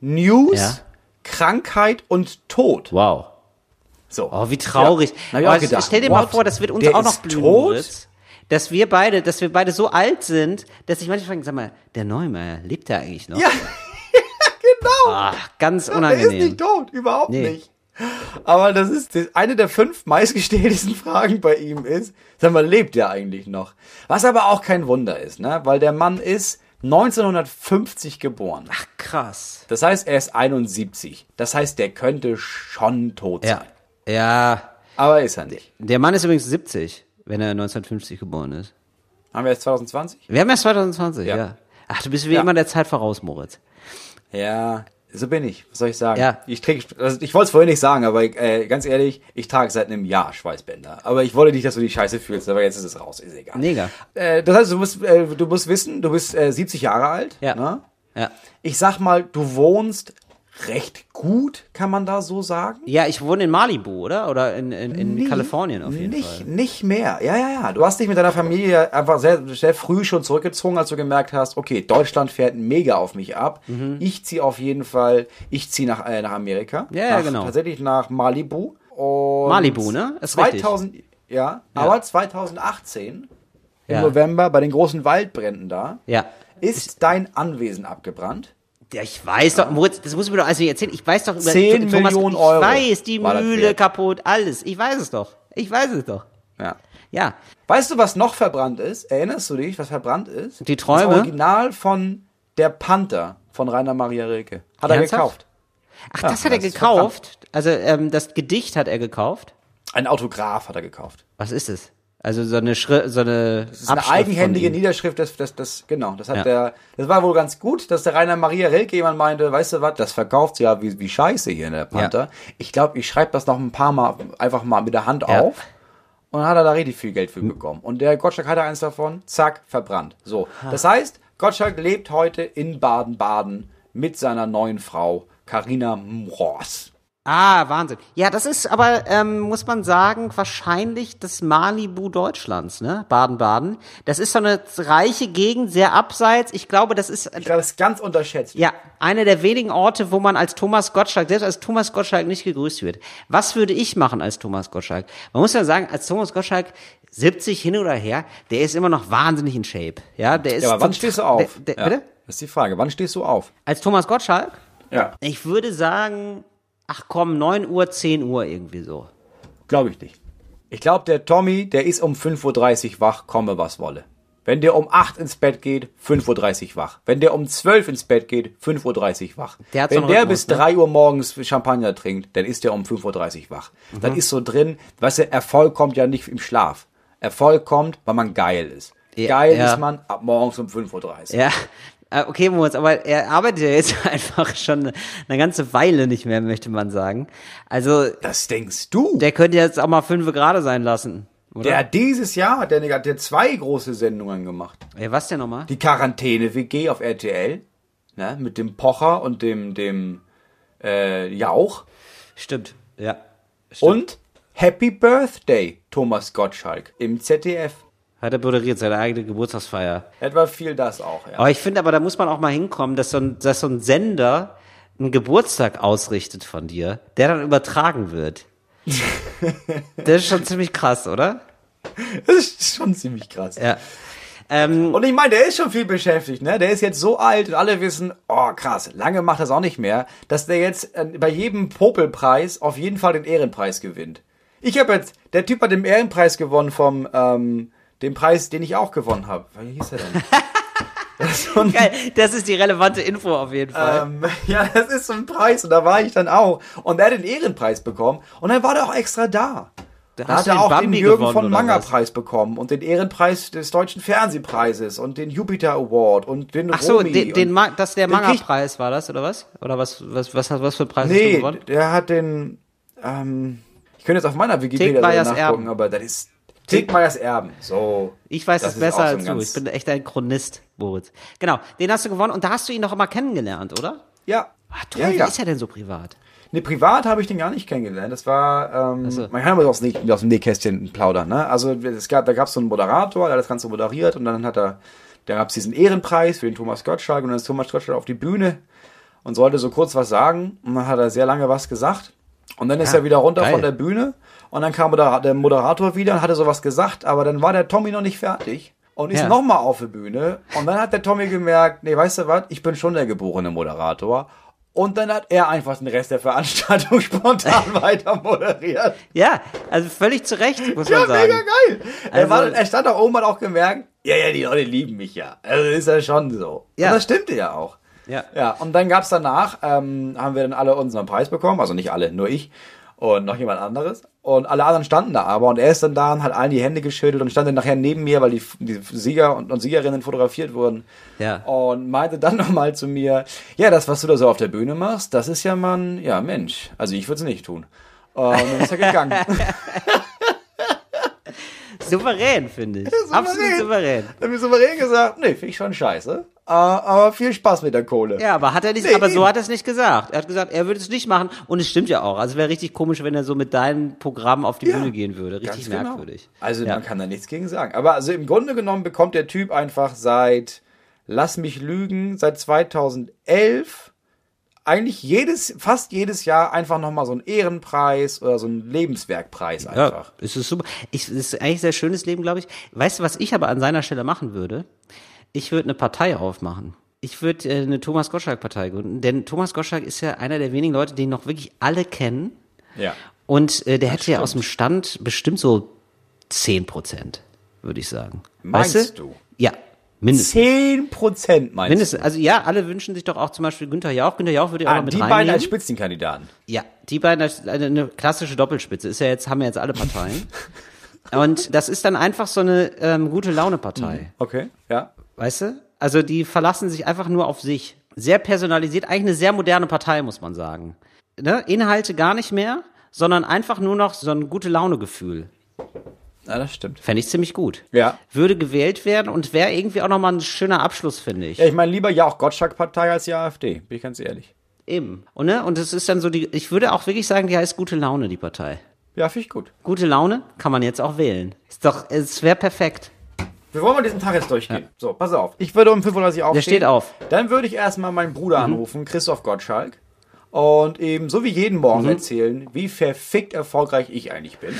News, Ja. Krankheit und Tod. Wow. So. Oh, wie traurig. Ja, auch gedacht, stell dir mal what? vor, das wird uns Der auch noch blühen, tot? Moritz. Dass wir beide, dass wir beide so alt sind, dass ich manchmal frage, sag mal, der Neumeier, lebt der eigentlich noch? Ja, genau. Ach, ganz Er ist unangenehm. nicht tot, überhaupt Nee. nicht. Aber das ist das, eine der fünf meistgestelltesten Fragen bei ihm ist, sag mal, lebt der eigentlich noch? Was aber auch kein Wunder ist, ne? Weil der Mann ist 1950 geboren. Ach, krass. Das heißt, er ist 71. Das heißt, der könnte schon tot Ja. sein. Ja. Aber ist er nicht. Der Mann ist übrigens 70, wenn er 1950 geboren ist. Haben wir jetzt 2020? Wir haben erst 2020, ja. Ja. Ach, du bist wie Ja. immer der Zeit voraus, Moritz. Ja, so bin ich. Was soll ich sagen? Ja. Ich träg, also ich wollte es vorhin nicht sagen, aber äh, ganz ehrlich, ich trage seit einem Jahr Schweißbänder. Aber ich wollte nicht, dass du die Scheiße fühlst, aber jetzt ist es raus, ist egal. Mega. Äh, das heißt, du musst, äh, du musst wissen, du bist äh, 70 Jahre alt. Ja. Ne? Ja. Ich sag mal, du wohnst recht gut, kann man da so sagen? Ja, ich wohne in Malibu, oder? Oder in, in, in Nee, Kalifornien auf jeden nicht, Fall. Nicht mehr. Ja, ja, ja. Du hast dich mit deiner Familie einfach sehr, sehr früh schon zurückgezogen, als du gemerkt hast, okay, Deutschland fährt mega auf mich ab. Ich ziehe auf jeden Fall, ich ziehe nach, äh, nach Amerika. Ja, ja, nach, genau. Tatsächlich nach Malibu. Und Malibu, ne? Ist richtig. 2000, ja, aber 2018 im Ja. November bei den großen Waldbränden da. Ja. Ist dein Anwesen abgebrannt? Ja, ich weiß doch, Moritz, das muss ich mir doch nicht erzählen. Ich weiß doch über 10 Millionen ich Euro weiß, die Mühle kaputt, alles. Ich weiß es doch. Ich weiß es doch. Ja. Ja. Weißt du, was noch verbrannt ist? Erinnerst du dich, was verbrannt ist? Die Träume? Das Original von Der Panther von Rainer Maria Rilke. Hat er Ernsthaft? gekauft. Ach, Ja, das hat er gekauft. Also ähm, das Gedicht hat er gekauft. Ein Autograph hat er gekauft. Was ist es? Also so eine Schri so eine Das ist eine eigenhändige Niederschrift, das, das, das, genau, das hat Ja. der, das war wohl ganz gut, dass der Rainer Maria Rilke jemand meinte, weißt du was, das verkauft ja wie, wie scheiße hier in der Panther. Ich glaube, ich schreibe das noch ein paar Mal einfach mal mit der Hand Ja. auf. Und dann hat er da richtig viel Geld für bekommen. Und der Gottschalk hatte eins davon, zack, verbrannt. So. Das heißt, Gottschalk lebt heute in Baden-Baden mit seiner neuen Frau, Carina Mross. Ah, Wahnsinn. Ja, das ist aber, ähm, muss man sagen, wahrscheinlich das Malibu Deutschlands, ne? Baden-Baden. Das ist so eine reiche Gegend, sehr abseits. Ich glaube, das ist, Ich glaube, das ist ganz unterschätzt. ja, einer der wenigen Orte, wo man als Thomas Gottschalk, selbst als Thomas Gottschalk nicht gegrüßt wird. Was würde ich machen als Thomas Gottschalk? Man muss ja sagen, als Thomas Gottschalk 70 hin oder her, der ist immer noch wahnsinnig in Shape. Ja, der ist. Ja, aber wann stehst du auf? Der, der, ja. Bitte? Das ist die Frage. Wann stehst du auf? Als Thomas Gottschalk? Ja. Ich würde sagen, ach komm, 9 Uhr, 10 Uhr irgendwie so. Glaube ich nicht. Ich glaube, der Tommy, der ist um 5.30 Uhr wach, komme was wolle. Wenn der um 8 ins Bett geht, 5.30 Uhr wach. Wenn der um 12 ins Bett geht, 5.30 Uhr wach. Der Wenn der bis ne? 3 Uhr morgens Champagner trinkt, dann ist der um 5.30 Uhr wach. Mhm. Dann ist so drin, weißt du, Erfolg kommt ja nicht im Schlaf. Erfolg kommt, weil man geil ist. Ja, geil ja. ist man ab morgens um 5.30 Uhr. Ja, okay, Moritz, aber er arbeitet ja jetzt einfach schon eine ganze Weile nicht mehr, möchte man sagen. Also, Das denkst du? der könnte jetzt auch mal fünf gerade sein lassen. Oder? Der hat dieses Jahr hat der, hat der zwei große Sendungen gemacht. Ey, was denn nochmal? die Quarantäne-WG auf RTL, ne, mit dem Pocher und dem, dem äh, Jauch. Stimmt, ja. Stimmt. Und Happy Birthday, Thomas Gottschalk im ZDF. Hat er moderiert, seine eigene Geburtstagsfeier. Etwa viel das auch, ja. Aber ich finde aber, da muss man auch mal hinkommen, dass so ein, dass so ein Sender einen Geburtstag ausrichtet von dir, der dann übertragen wird. das ist schon ziemlich krass, oder? Das ist schon ziemlich krass. Ja. Ähm, Und ich meine, der ist schon viel beschäftigt, ne? Der ist jetzt so alt und alle wissen, oh krass, lange macht das auch nicht mehr, dass der jetzt äh, bei jedem Popelpreis auf jeden Fall den Ehrenpreis gewinnt. Ich habe jetzt, der Typ hat den Ehrenpreis gewonnen vom, ähm, dem Preis, den ich auch gewonnen habe. Wie hieß er denn? Das ist geil, das ist die relevante Info auf jeden Fall. Ähm, ja, das ist so ein Preis und da war ich dann auch. Und er hat den Ehrenpreis bekommen und dann war der auch extra da. Da Da hat er den auch Bambi den Jürgen gewonnen, von oder Manger was? Preis bekommen und den Ehrenpreis des Deutschen Fernsehpreises und den Jupiter Award und den Ach so, Romy den, den Ma das der den Manga-Preis war das, oder was? Oder was, was, was, was, für Preis hast du Nee, gewonnen? der hat den, ähm, ich könnte jetzt auf meiner Wikipedia nachgucken, aber das ist Tegmeyers Erben. So. Ich weiß Das es besser so als du. Ich bin echt ein Chronist, Moritz. Genau, den hast du gewonnen und da hast du ihn doch immer kennengelernt, oder? Ja. Ah, toll, ja, wie ja. ist er denn so privat? Nee, privat habe ich den gar nicht kennengelernt. Das war, ähm, so. man kann aber aus, aus dem Nähkästchen plaudern, ne? Also es gab, da gab es so einen Moderator, der hat das Ganze moderiert und dann hat er, da gab es diesen Ehrenpreis für den Thomas Gottschalk und dann ist Thomas Gottschalk auf die Bühne und sollte so kurz was sagen und dann hat er sehr lange was gesagt und dann ist Ja, er wieder runter geil. von der Bühne und dann kam der Moderator wieder und hatte sowas gesagt, aber dann war der Tommy noch nicht fertig. Und ist Ja. noch nochmal auf der Bühne. Und dann hat der Tommy gemerkt, nee, weißt du was, ich bin schon der geborene Moderator. Und dann hat er einfach den Rest der Veranstaltung spontan weiter moderiert. Ja, also völlig zu Recht, muss Ja, man sagen. mega geil. er, Also- war, er stand da oben und hat auch gemerkt, ja, ja, die Leute lieben mich ja. Also ist ja schon so. Ja. Und das stimmte ja auch. Ja. Ja, und dann gab's danach, ähm, haben wir dann alle unseren Preis bekommen, also nicht alle, nur ich und noch jemand anderes. Und alle anderen standen da aber und er ist dann da und hat allen die Hände geschüttelt und stand dann nachher neben mir, weil die, die Sieger und, und Siegerinnen fotografiert wurden. Ja. Und meinte dann nochmal zu mir, ja, das, was du da so auf der Bühne machst, das ist ja man, ja, Mensch. Also ich würde es nicht tun. Und dann ist er gegangen. Souverän, finde ich. Absolut souverän. Dann habe ich souverän gesagt, nee, finde ich schon scheiße. Äh, aber viel Spaß mit der Kohle. Ja, aber hat er nicht, Nee, aber so hat er es nicht gesagt. Er hat gesagt, er würde es nicht machen und es stimmt ja auch. Also wäre richtig komisch, wenn er so mit deinem Programm auf die Ja, Bühne gehen würde. Richtig genau. merkwürdig. Also ja. man kann da nichts gegen sagen. Aber also im Grunde genommen bekommt der Typ einfach seit, lass mich lügen, seit 2011 eigentlich jedes, fast jedes Jahr einfach nochmal so einen Ehrenpreis oder so einen Lebenswerkpreis einfach. Ja, es ist super. Ich, es ist eigentlich ein sehr schönes Leben, glaube ich. Weißt du, was ich aber an seiner Stelle machen würde? Ich würde eine Partei aufmachen. Ich würde äh, eine Thomas Gottschalk-Partei gründen, denn Thomas Gottschalk ist ja einer der wenigen Leute, die noch wirklich alle kennen. Ja. Und äh, der hätte ja aus dem Stand bestimmt so 10 Prozent, würde ich sagen. Meinst weißt du? Ja, mindestens. Zehn Prozent meinst Mindestens. Also ja, alle wünschen sich doch auch zum Beispiel Günther Jauch. Günther Jauch würde du? auch Ah, mit die reinnehmen. beiden als Spitzenkandidaten. Ja, die beiden als eine, eine klassische Doppelspitze. Ist ja jetzt, haben ja jetzt alle Parteien. Und das ist dann einfach so eine ähm, gute Laune-Partei. Okay, ja. Weißt du? Also die verlassen sich einfach nur auf sich. Sehr personalisiert, eigentlich eine sehr moderne Partei, muss man sagen. Ne? Inhalte gar nicht mehr, sondern einfach nur noch so ein gute Laune-Gefühl. Ja, das stimmt. Fände ich ziemlich gut. Ja. Würde gewählt werden und wäre irgendwie auch nochmal ein schöner Abschluss, finde ich. Ja, ich meine lieber ja auch Gottschalk-Partei als die AfD, bin ich ganz ehrlich. Eben. Und, ne? und es ist dann so die, ich würde auch wirklich sagen, die heißt gute Laune, die Partei. Ja, finde ich gut. Gute Laune kann man jetzt auch wählen. Ist doch, es wäre perfekt. Wir wollen mal diesen Tag jetzt durchgehen. So, pass auf. Ich würde um 5.30 Uhr aufstehen. Der steht auf. Mhm. Dann würde ich erstmal meinen Bruder anrufen, Christoph Gottschalk. Und eben so wie jeden Morgen Mhm. erzählen, wie verfickt erfolgreich ich eigentlich bin.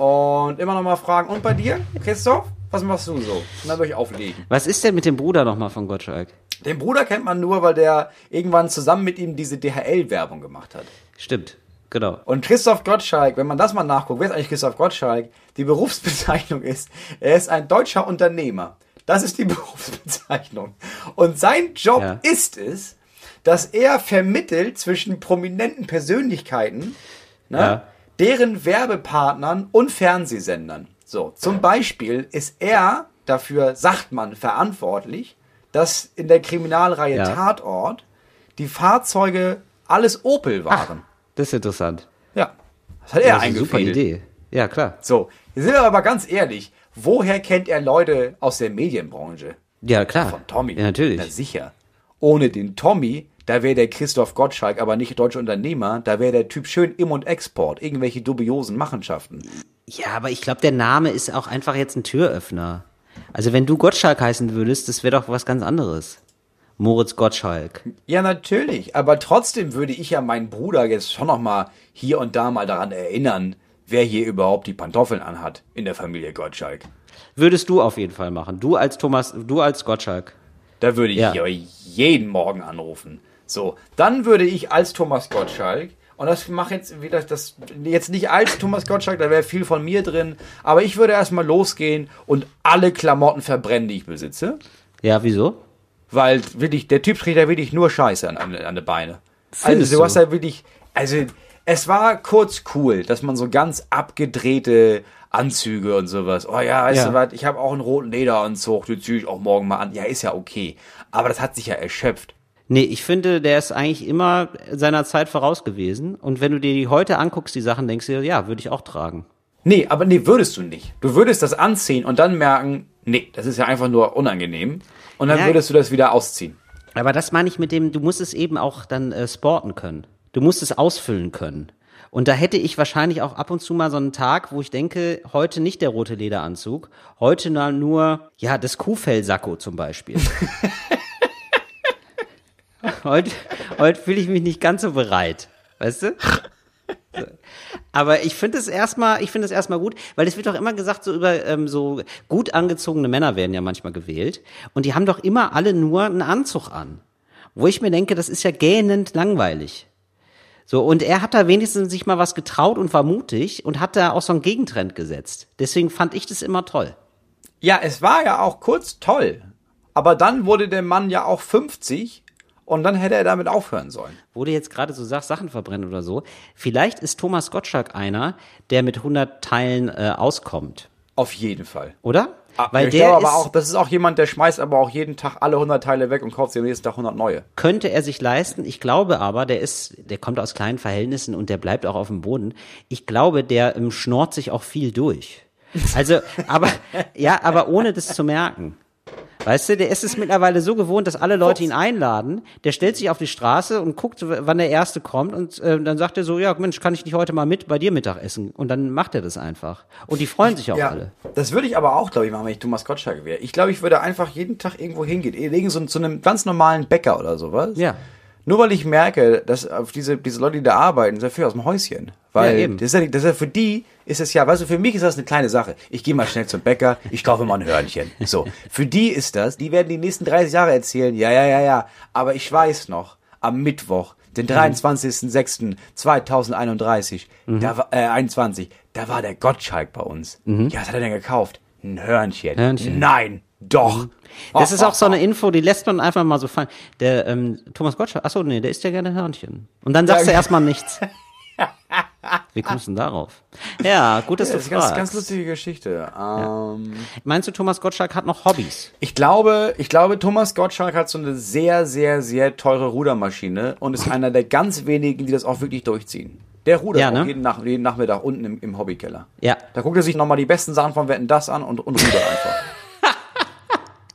Und immer noch mal fragen, und bei dir, Christoph? Was machst du so? Und dann würde ich auflegen. Was ist denn mit dem Bruder nochmal von Gottschalk? Den Bruder kennt man nur, weil der irgendwann zusammen mit ihm diese DHL-Werbung gemacht hat. Stimmt, genau. Und Christoph Gottschalk, wenn man das mal nachguckt, wer ist eigentlich Christoph Gottschalk? Die Berufsbezeichnung ist, er ist ein deutscher Unternehmer. Das ist die Berufsbezeichnung. Und sein Job Ja. ist es, dass er vermittelt zwischen prominenten Persönlichkeiten, ne, Ja. Deren Werbepartnern und Fernsehsendern. So, zum Beispiel ist er dafür, sagt man, verantwortlich, dass in der Kriminalreihe Ja. Tatort die Fahrzeuge alles Opel waren. Das ist interessant. Ja, das hat er das ist eine super eingefädelt. Idee. Ja, klar. So, jetzt sind wir aber ganz ehrlich. Woher kennt er Leute aus der Medienbranche? Ja, klar. Von Tommy. Ja, natürlich. Na sicher. Ohne den Tommy, da wäre der Christoph Gottschalk aber nicht deutscher Unternehmer, da wäre der Typ schön Im- und Export, irgendwelche dubiosen Machenschaften. Ja, aber ich glaube, der Name ist auch einfach jetzt ein Türöffner. Also wenn du Gottschalk heißen würdest, das wäre doch was ganz anderes. Moritz Gottschalk. Ja, natürlich. Aber trotzdem würde ich ja meinen Bruder jetzt schon noch mal hier und da mal daran erinnern, wer hier überhaupt die Pantoffeln anhat in der Familie Gottschalk. Würdest du auf jeden Fall machen. Du als Thomas, du als Gottschalk. Da würde ich Ja. jeden Morgen anrufen. So, dann würde ich als Thomas Gottschalk, und das mache jetzt wieder das jetzt nicht als Thomas Gottschalk, da wäre viel von mir drin, aber ich würde erstmal losgehen und alle Klamotten verbrennen, die ich besitze. Ja, wieso? Weil wirklich, der Typ trägt ja wirklich nur Scheiße an, an, an die Beine. Findest also du du? hast ja wirklich, also es war kurz cool, dass man so ganz abgedrehte Anzüge und sowas. Oh ja, weißt Ja. du was, ich habe auch einen roten Lederanzug, den ziehe ich auch morgen mal an. Ja, ist ja okay. Aber das hat sich ja erschöpft. Nee, ich finde, der ist eigentlich immer seiner Zeit voraus gewesen. Und wenn du dir die heute anguckst, die Sachen, denkst du dir, ja, würde ich auch tragen. Nee, aber nee, würdest du nicht. Du würdest das anziehen und dann merken, nee, das ist ja einfach nur unangenehm. Und dann Ja. würdest du das wieder ausziehen. Aber das meine ich mit dem, du musst es eben auch dann äh, sporten können. Du musst es ausfüllen können. Und da hätte ich wahrscheinlich auch ab und zu mal so einen Tag, wo ich denke, heute nicht der rote Lederanzug, heute nur, ja, das Kuhfellsacko zum Beispiel. heute heute fühle ich mich nicht ganz so bereit. Weißt du? So. Aber ich finde es erstmal, ich finde es erstmal gut, weil es wird doch immer gesagt, so über ähm, so gut angezogene Männer werden ja manchmal gewählt und die haben doch immer alle nur einen Anzug an. Wo ich mir denke, das ist ja gähnend langweilig. So, und er hat da wenigstens sich mal was getraut und war mutig und hat da auch so einen Gegentrend gesetzt. Deswegen fand ich das immer toll. Ja, es war ja auch kurz toll. Aber dann wurde der Mann ja auch 50 und dann hätte er damit aufhören sollen. Wo du jetzt gerade so sagst, Sachen verbrennen oder so. Vielleicht ist Thomas Gottschalk einer, der mit 100 Teilen äh, auskommt. Auf jeden Fall. Oder? Weil ich glaube aber auch, das ist auch jemand, der schmeißt aber auch jeden Tag alle 100 Teile weg und kauft sich am nächsten Tag 100 neue. könnte er sich leisten. Ich glaube aber, der ist, der kommt aus kleinen Verhältnissen und der bleibt auch auf dem Boden. Ich glaube, der ähm, schnort sich auch viel durch. Also, aber, ja, aber ohne das zu merken. Weißt du, der ist es mittlerweile so gewohnt, dass alle Leute ihn einladen. Der stellt sich auf die Straße und guckt, wann der Erste kommt und äh, dann sagt er so, ja Mensch, kann ich nicht heute mal mit bei dir Mittag essen? Und dann macht er das einfach. Und die freuen sich auch alle. das würde ich aber auch, glaube ich, machen, wenn ich Thomas Gottschalk wäre. Ich glaube, ich würde einfach jeden Tag irgendwo hingehen. Legen so zu einem ganz normalen Bäcker oder sowas. Ja. Nur weil ich merke, dass auf diese, diese Leute, die da arbeiten, sind für aus dem Häuschen. Weil Ja, eben. Das, ist ja, das ist ja für die ist es ja, weißt du, für mich ist das eine kleine Sache. Ich gehe mal schnell zum Bäcker, ich kaufe mal ein Hörnchen. So. Für die ist das, die werden die nächsten 30 Jahre erzählen, ja, ja, ja, ja. Aber ich weiß noch, am Mittwoch, den 23.06.2031, da war, äh, 21, da war der Gottschalk bei uns. Ja, was hat er denn gekauft? Ein Hörnchen. Hörnchen. Nein, doch. Das Oh, ist auch so eine Info, die lässt man einfach mal so fallen. Der ähm, Thomas Gottschalk, achso, nee, der isst ja gerne Hörnchen. Und dann sagst du erstmal nichts. Wie kommst du denn darauf? Ja, gut, dass Das du ist eine ganz, fragst. ganz lustige Geschichte. Ähm, Meinst du, Thomas Gottschalk hat noch Hobbys? Ich glaube, ich glaube, Thomas Gottschalk hat so eine sehr, sehr, sehr teure Rudermaschine und ist einer der ganz wenigen, die das auch wirklich durchziehen. Der rudert Ja, ne? jeden, Nach jeden Nachmittag unten im, im Hobbykeller. Ja. Da guckt er sich nochmal die besten Sachen von Wetten das an und, und rudert einfach.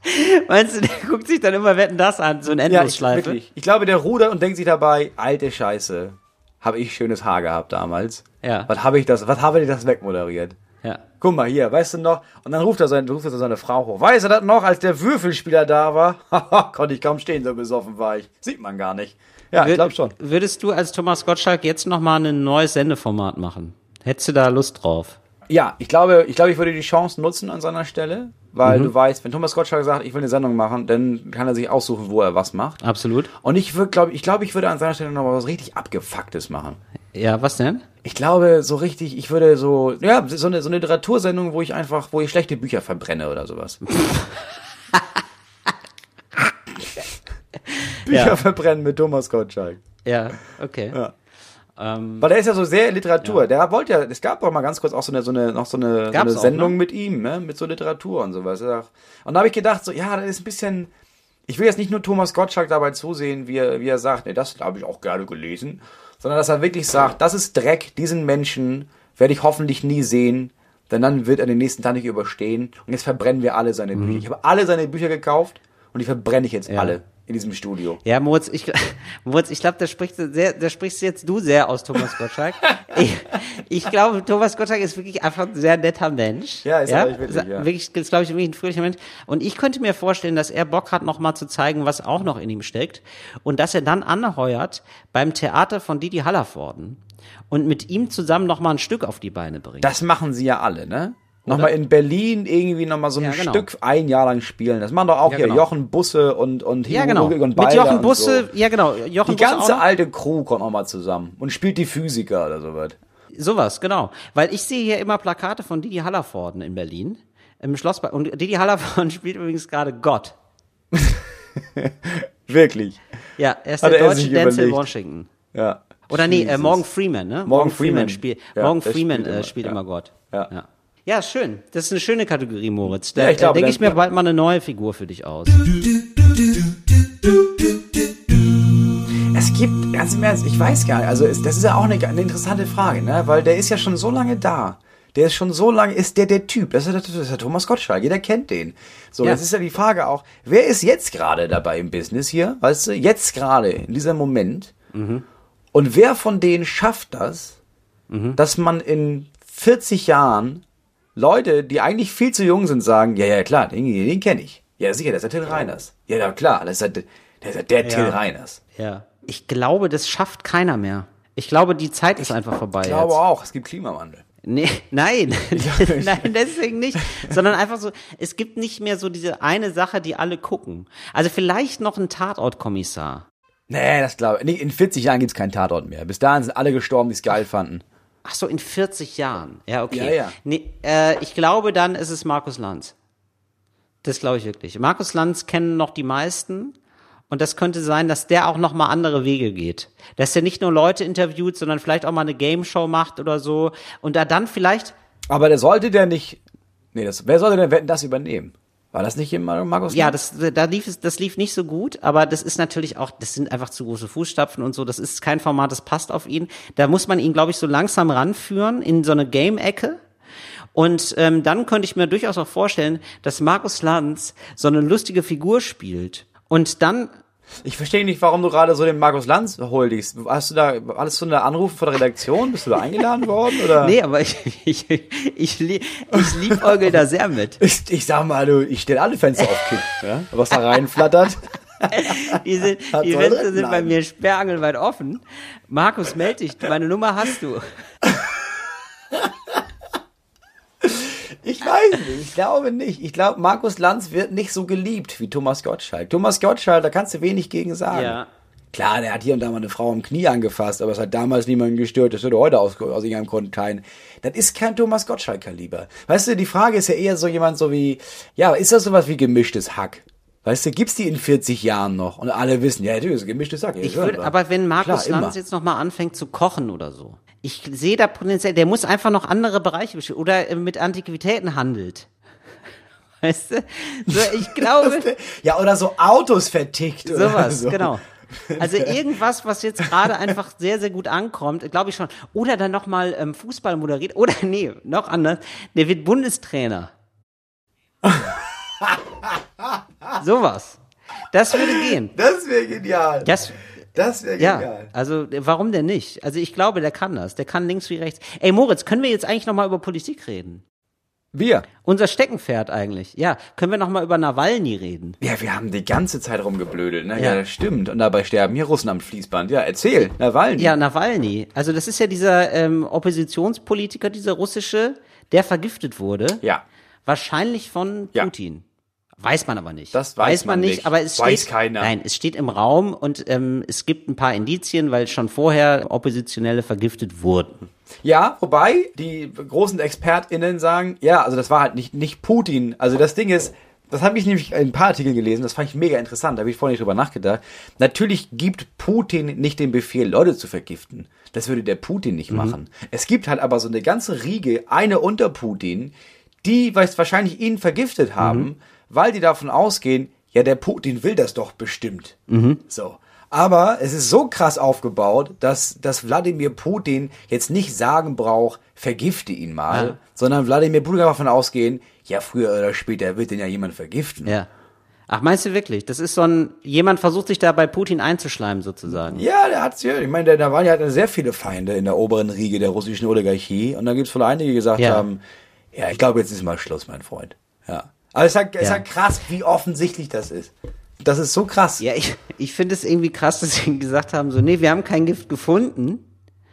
Meinst du, der guckt sich dann immer Wetten das an, so eine ja, ich, Endlosschleife? wirklich. Ich glaube, der rudert und denkt sich dabei, alte Scheiße, habe ich schönes Haar gehabt damals. Ja. Was habe ich das, was habe ich das wegmoderiert? ja. Guck mal hier, weißt du noch? Und dann ruft er seine, ruft er seine Frau hoch. Weißt du das noch, als der Würfelspieler da war? Haha, konnte ich kaum stehen, so besoffen war ich. Sieht man gar nicht. Ja, ich glaube schon. Würdest du als Thomas Gottschalk jetzt nochmal ein neues Sendeformat machen? Hättest du da Lust drauf? Ja, ich glaube, ich glaube, ich würde die Chance nutzen an seiner Stelle, weil Mhm. du weißt, wenn Thomas Gottschalk sagt, ich will eine Sendung machen, dann kann er sich aussuchen, wo er was macht. Absolut. Und ich würde, glaube ich, glaube, ich würde an seiner Stelle noch was richtig abgefucktes machen. Ja, was denn? Ich glaube, so richtig, ich würde so, ja, so eine, so eine Literatursendung, wo ich einfach, wo ich schlechte Bücher verbrenne oder sowas. Bücher Ja. verbrennen mit Thomas Gottschalk. Ja, okay. Ja. Ähm, Weil der ist ja so sehr Literatur. Der wollte ja, es gab auch mal ganz kurz auch so eine, so eine, noch so eine, so eine auch, Sendung ne? mit ihm, ne? mit so Literatur und sowas. Und da habe ich gedacht, so, ja, das ist ein bisschen, ich will jetzt nicht nur Thomas Gottschalk dabei zusehen, wie er, wie er sagt, nee, das habe ich auch gerne gelesen, sondern dass er wirklich sagt, das ist Dreck, diesen Menschen werde ich hoffentlich nie sehen, denn dann wird er den nächsten Tag nicht überstehen und jetzt verbrennen wir alle seine Bücher. Ich habe alle seine Bücher gekauft und die verbrenne ich jetzt Mhm. Ja. alle in diesem Studio. Ja, Moritz, ich, Moritz, ich glaube, da sprichst du sehr, da sprichst jetzt du sehr aus Thomas Gottschalk. ich, ich glaube, Thomas Gottschalk ist wirklich einfach ein sehr netter Mensch. Ja, ist er wirklich, ja. Wirklich, ist, glaube ich, wirklich ein fröhlicher Mensch. Und ich könnte mir vorstellen, dass er Bock hat, nochmal zu zeigen, was auch noch in ihm steckt. Und dass er dann anheuert beim Theater von Didi Hallervorden und mit ihm zusammen nochmal ein Stück auf die Beine bringt. Das machen sie ja alle, ne? Nochmal in Berlin irgendwie nochmal so ein Ja, genau. Stück ein Jahr lang spielen. Das machen doch auch Ja, hier genau. Jochen Busse und, und ja, Hugo genau. Und Mit Balder Jochen und Busse, So. ja genau, Jochen Die Busse ganze alte Crew kommt nochmal zusammen und spielt die Physiker oder sowas. Sowas, genau. Weil ich sehe hier immer Plakate von Didi Hallervorden in Berlin. Im Schloss. Und Didi Hallervorden spielt übrigens gerade Gott. Wirklich. Ja, er ist Hat der er deutsche Denzel. Washington. Ja. Oder nee, äh. Morgan Freeman, ne? Morgan Freeman. spielt, Ja, Morgan Freeman spielt äh, immer, spielt ja. immer Gott. Ja. ja. Ja, schön. Das ist eine schöne Kategorie, Moritz. Da Ja, ich glaube, denke ich mir bald mal eine neue Figur für dich aus. Es gibt, ganz im Ernst, ich weiß gar nicht, also es, das ist ja auch eine, eine interessante Frage, ne? Weil der ist ja schon so lange da. Der ist schon so lange, ist der der Typ. Das ist, der- das ist der Thomas Gottschalk, jeder kennt den. So, Ja. jetzt ist ja die Frage auch, wer ist jetzt gerade dabei im Business hier? Weißt du, jetzt gerade, in diesem Moment. Und wer von denen schafft das, dass man in 40 Jahren Leute, die eigentlich viel zu jung sind, sagen, ja, ja, klar, den, den kenne ich. Ja, sicher, das ist der Till Reiners. Ja, ja, klar, das ist ja der, der, ist ja der Till Reiners. Ja. Ich glaube, das schafft keiner mehr. Ich glaube, die Zeit ist einfach vorbei Ich glaube jetzt. auch, es gibt Klimawandel. Nee, nein, nein, deswegen nicht, sondern einfach so, es gibt nicht mehr so diese eine Sache, die alle gucken. Also vielleicht noch ein Tatortkommissar. Nee, das glaube ich. Nee, in 40 Jahren gibt's keinen Tatort mehr. Bis dahin sind alle gestorben, die es geil fanden. Ach so, in 40 Jahren. Ja, okay. Ja, ja. Nee, äh, ich glaube, dann ist es Markus Lanz. Das glaube ich wirklich. Markus Lanz kennen noch die meisten. Und das könnte sein, dass der auch noch mal andere Wege geht. Dass der nicht nur Leute interviewt, sondern vielleicht auch mal eine Game Show macht oder so. Und da dann vielleicht, Aber der sollte der nicht. Nee, das, wer sollte denn das übernehmen? War das nicht immer Markus? ja, das, da lief es, das lief nicht so gut, aber das ist natürlich auch, das sind einfach zu große Fußstapfen und so. Das ist kein Format, das passt auf ihn. Da muss man ihn, glaube ich, so langsam ranführen in so eine Game-Ecke. Und ähm, dann könnte ich mir durchaus auch vorstellen, dass Markus Lanz so eine lustige Figur spielt. Und dann, Ich verstehe nicht, warum du gerade so den Markus Lanz huldigst. Hast du da alles so eine Anrufe von der Redaktion? Bist du da eingeladen worden? Oder? nee, aber ich, ich, ich, lie- ich liebäugel da sehr mit. Ich, ich sag mal, du, ich stelle alle Fenster auf Kipp, ja? was da reinflattert. Die, sind, die Fenster sind bei mir sperrangelweit offen. Markus, melde dich. Meine Nummer hast du. Ich weiß nicht, ich glaube nicht. Ich glaube, Markus Lanz wird nicht so geliebt wie Thomas Gottschalk. Thomas Gottschalk, da kannst du wenig gegen sagen. Ja. Klar, der hat hier und da mal eine Frau am Knie angefasst, aber es hat damals niemanden gestört. Das würde heute aus, aus irgendeinem Grund keinen. Das ist kein Thomas Gottschalk-Kaliber. Weißt du, die Frage ist ja eher so jemand so wie, ja, ist das sowas wie gemischtes Hack? Weißt du, gibt's die in 40 Jahren noch? Und alle wissen, ja, du ist gemischtes Hack. Ich würde, aber wenn Markus Klar, Lanz immer. jetzt nochmal anfängt zu kochen oder so, ich sehe da potenziell, der muss einfach noch andere Bereiche bestimmen oder äh, mit Antiquitäten handelt. Weißt du? So, ich glaube, Ja, oder so Autos vertickt. oder sowas, so. genau. Also irgendwas, was jetzt gerade einfach sehr, sehr gut ankommt, glaube ich schon. Oder dann nochmal ähm, Fußball moderiert. Oder nee, noch anders. Der wird Bundestrainer. sowas. Das würde gehen. Das wäre genial. Das, Das wäre ja, genial. also warum denn nicht? Also ich glaube, der kann das. Der kann links wie rechts. Ey Moritz, können wir jetzt eigentlich nochmal über Politik reden? Wir. Unser Steckenpferd eigentlich. Ja, können wir nochmal über Nawalny reden? Ja, wir haben die ganze Zeit rumgeblödelt, ne? Ja. Ja, das stimmt. Und dabei sterben hier Russen am Fließband. Ja, erzähl, Nawalny. Ja, Nawalny. Also das ist ja dieser ähm, Oppositionspolitiker, dieser russische, der vergiftet wurde. Ja. Wahrscheinlich von Ja. Weiß man aber nicht. Das weiß man nicht. aber es Weiß steht, keiner. Nein, es steht im Raum und ähm, es gibt ein paar Indizien, weil schon vorher Oppositionelle vergiftet wurden. Ja, wobei die großen ExpertInnen sagen, ja, also das war halt nicht, nicht Putin. Also das Ding ist, das habe ich nämlich in ein paar Artikeln gelesen, das fand ich mega interessant, da habe ich vorher nicht drüber nachgedacht. Natürlich gibt Putin nicht den Befehl, Leute zu vergiften. Das würde der Putin nicht machen. Es gibt halt aber so eine ganze Riege, eine unter Putin, die weiß, wahrscheinlich ihn vergiftet haben, weil die davon ausgehen, ja, der Putin will das doch bestimmt. So. Aber es ist so krass aufgebaut, dass, dass Wladimir Putin jetzt nicht sagen braucht, vergifte ihn mal, Ja. sondern Wladimir Putin kann davon ausgehen, ja, früher oder später wird den ja jemand vergiften. Ja. Ach, meinst du wirklich? Das ist so ein, jemand versucht sich da bei Putin einzuschleimen sozusagen. Ja, der hat's ja. Ich meine, der Nawalny hat sehr viele Feinde in der oberen Riege der russischen Oligarchie. Und da gibt's wohl einige, die gesagt Ja. haben, ja, ich glaube, jetzt ist mal Schluss, mein Freund. Ja. Aber es ist halt, es ist Ja. halt krass, wie offensichtlich das ist. Das ist so krass. Ja, ich, ich finde es irgendwie krass, dass sie gesagt haben, so, nee, wir haben kein Gift gefunden.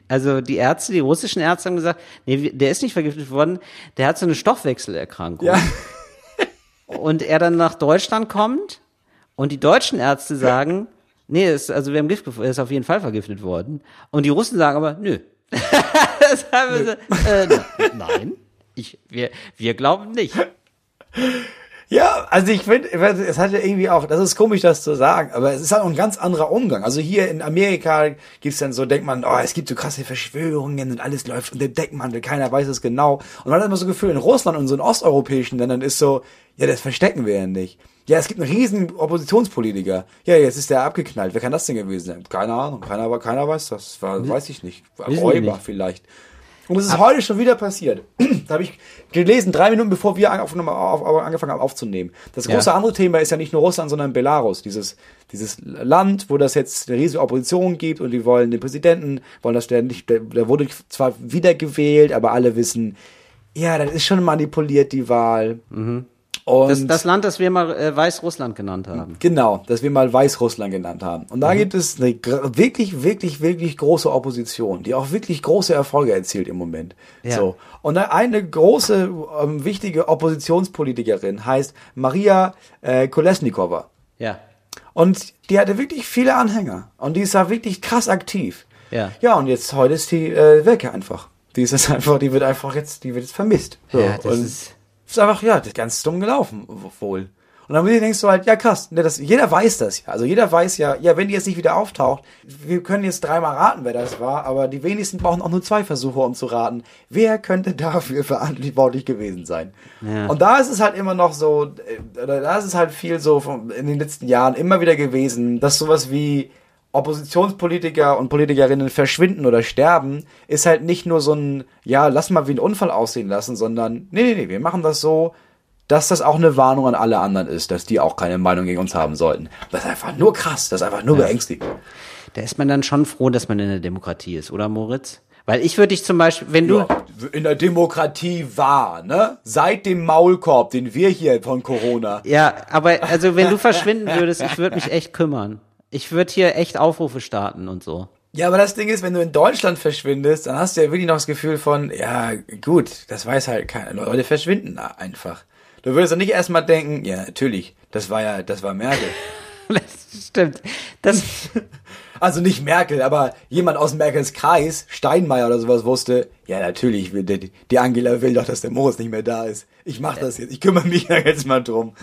Also die Ärzte, die russischen Ärzte haben gesagt, nee, der ist nicht vergiftet worden, der hat so eine Stoffwechselerkrankung. Ja. Und er dann nach Deutschland kommt und die deutschen Ärzte sagen, nee, ist, also wir haben Gift gefunden, er ist auf jeden Fall vergiftet worden. Und die Russen sagen aber, nö. das haben wir so, äh, nein, ich, wir, wir glauben nicht. Ja, also ich finde, es hat ja irgendwie auch, das ist komisch, das zu sagen, aber es ist halt auch ein ganz anderer Umgang. Also hier in Amerika gibt's dann so, denkt man, oh, es gibt so krasse Verschwörungen und alles läuft unter dem Deckmantel, keiner weiß es genau. Und man hat immer so Gefühl, in Russland und so in osteuropäischen Ländern ist so, ja, das verstecken wir ja nicht. Ja, es gibt einen riesen Oppositionspolitiker. Ja, jetzt ist der abgeknallt. Wer kann das denn gewesen sein? Keine Ahnung. Keiner, keiner weiß das. War, weiß ich nicht. Räuber nicht. vielleicht. Und es ist heute schon wieder passiert. da habe ich gelesen, drei Minuten bevor wir angefangen haben aufzunehmen. Das große Ja. andere Thema ist ja nicht nur Russland, sondern Belarus. Dieses, dieses Land, wo das jetzt eine riesige Opposition gibt und die wollen den Präsidenten, wollen, dass der nicht, der, der wurde zwar wiedergewählt, aber alle wissen, ja, das ist schon manipuliert, die Wahl. Und Das, das Land, das wir mal äh, Weißrussland genannt haben. Genau, das wir mal Weißrussland genannt haben. Und da gibt es eine wirklich, wirklich, wirklich große Opposition, die auch wirklich große Erfolge erzielt im Moment. Ja. So. Und eine große, ähm, wichtige Oppositionspolitikerin heißt Maria äh, Kolesnikova. Ja. Und die hatte wirklich viele Anhänger. Und die ist da wirklich krass aktiv. Ja. Ja, und jetzt heute ist die äh, weg einfach. Die ist jetzt einfach, die wird einfach jetzt, die wird jetzt vermisst. So. Ja, das und ist- ist einfach, ja, das ist ganz dumm gelaufen, wohl. Und dann denkst du halt, ja krass, ne, das, jeder weiß das ja. Also jeder weiß ja, ja, wenn die jetzt nicht wieder auftaucht, wir können jetzt dreimal raten, wer das war, aber die wenigsten brauchen auch nur zwei Versuche, um zu raten, wer könnte dafür verantwortlich gewesen sein. Ja. Und da ist es halt immer noch so, äh, oder da ist es halt viel so von, in den letzten Jahren immer wieder gewesen, dass sowas wie Oppositionspolitiker und Politikerinnen verschwinden oder sterben, ist halt nicht nur so ein, ja, lass mal wie ein Unfall aussehen lassen, sondern, nee, nee, nee, wir machen das so, dass das auch eine Warnung an alle anderen ist, dass die auch keine Meinung gegen uns haben sollten. Das ist einfach nur krass, das ist einfach nur beängstigend. Da ist man dann schon froh, dass man in der Demokratie ist, oder Moritz? Weil ich würde dich zum Beispiel, wenn du, Ja, in der Demokratie war, ne? Seit dem Maulkorb, den wir hier von Corona. ja, aber also wenn du verschwinden würdest, ich würde mich echt kümmern. Ich würde hier echt Aufrufe starten und so. Ja, aber das Ding ist, wenn du in Deutschland verschwindest, dann hast du ja wirklich noch das Gefühl von, ja, gut, das weiß halt keiner. Leute verschwinden einfach. Du würdest doch nicht erstmal denken, ja, natürlich, das war ja, das war Merkel. Das stimmt. Das, Also nicht Merkel, aber jemand aus Merkels Kreis, Steinmeier oder sowas wusste, ja, natürlich, will die, die Angela will doch, dass der Moritz nicht mehr da ist. Ich mach das jetzt, ich kümmere mich da jetzt mal drum.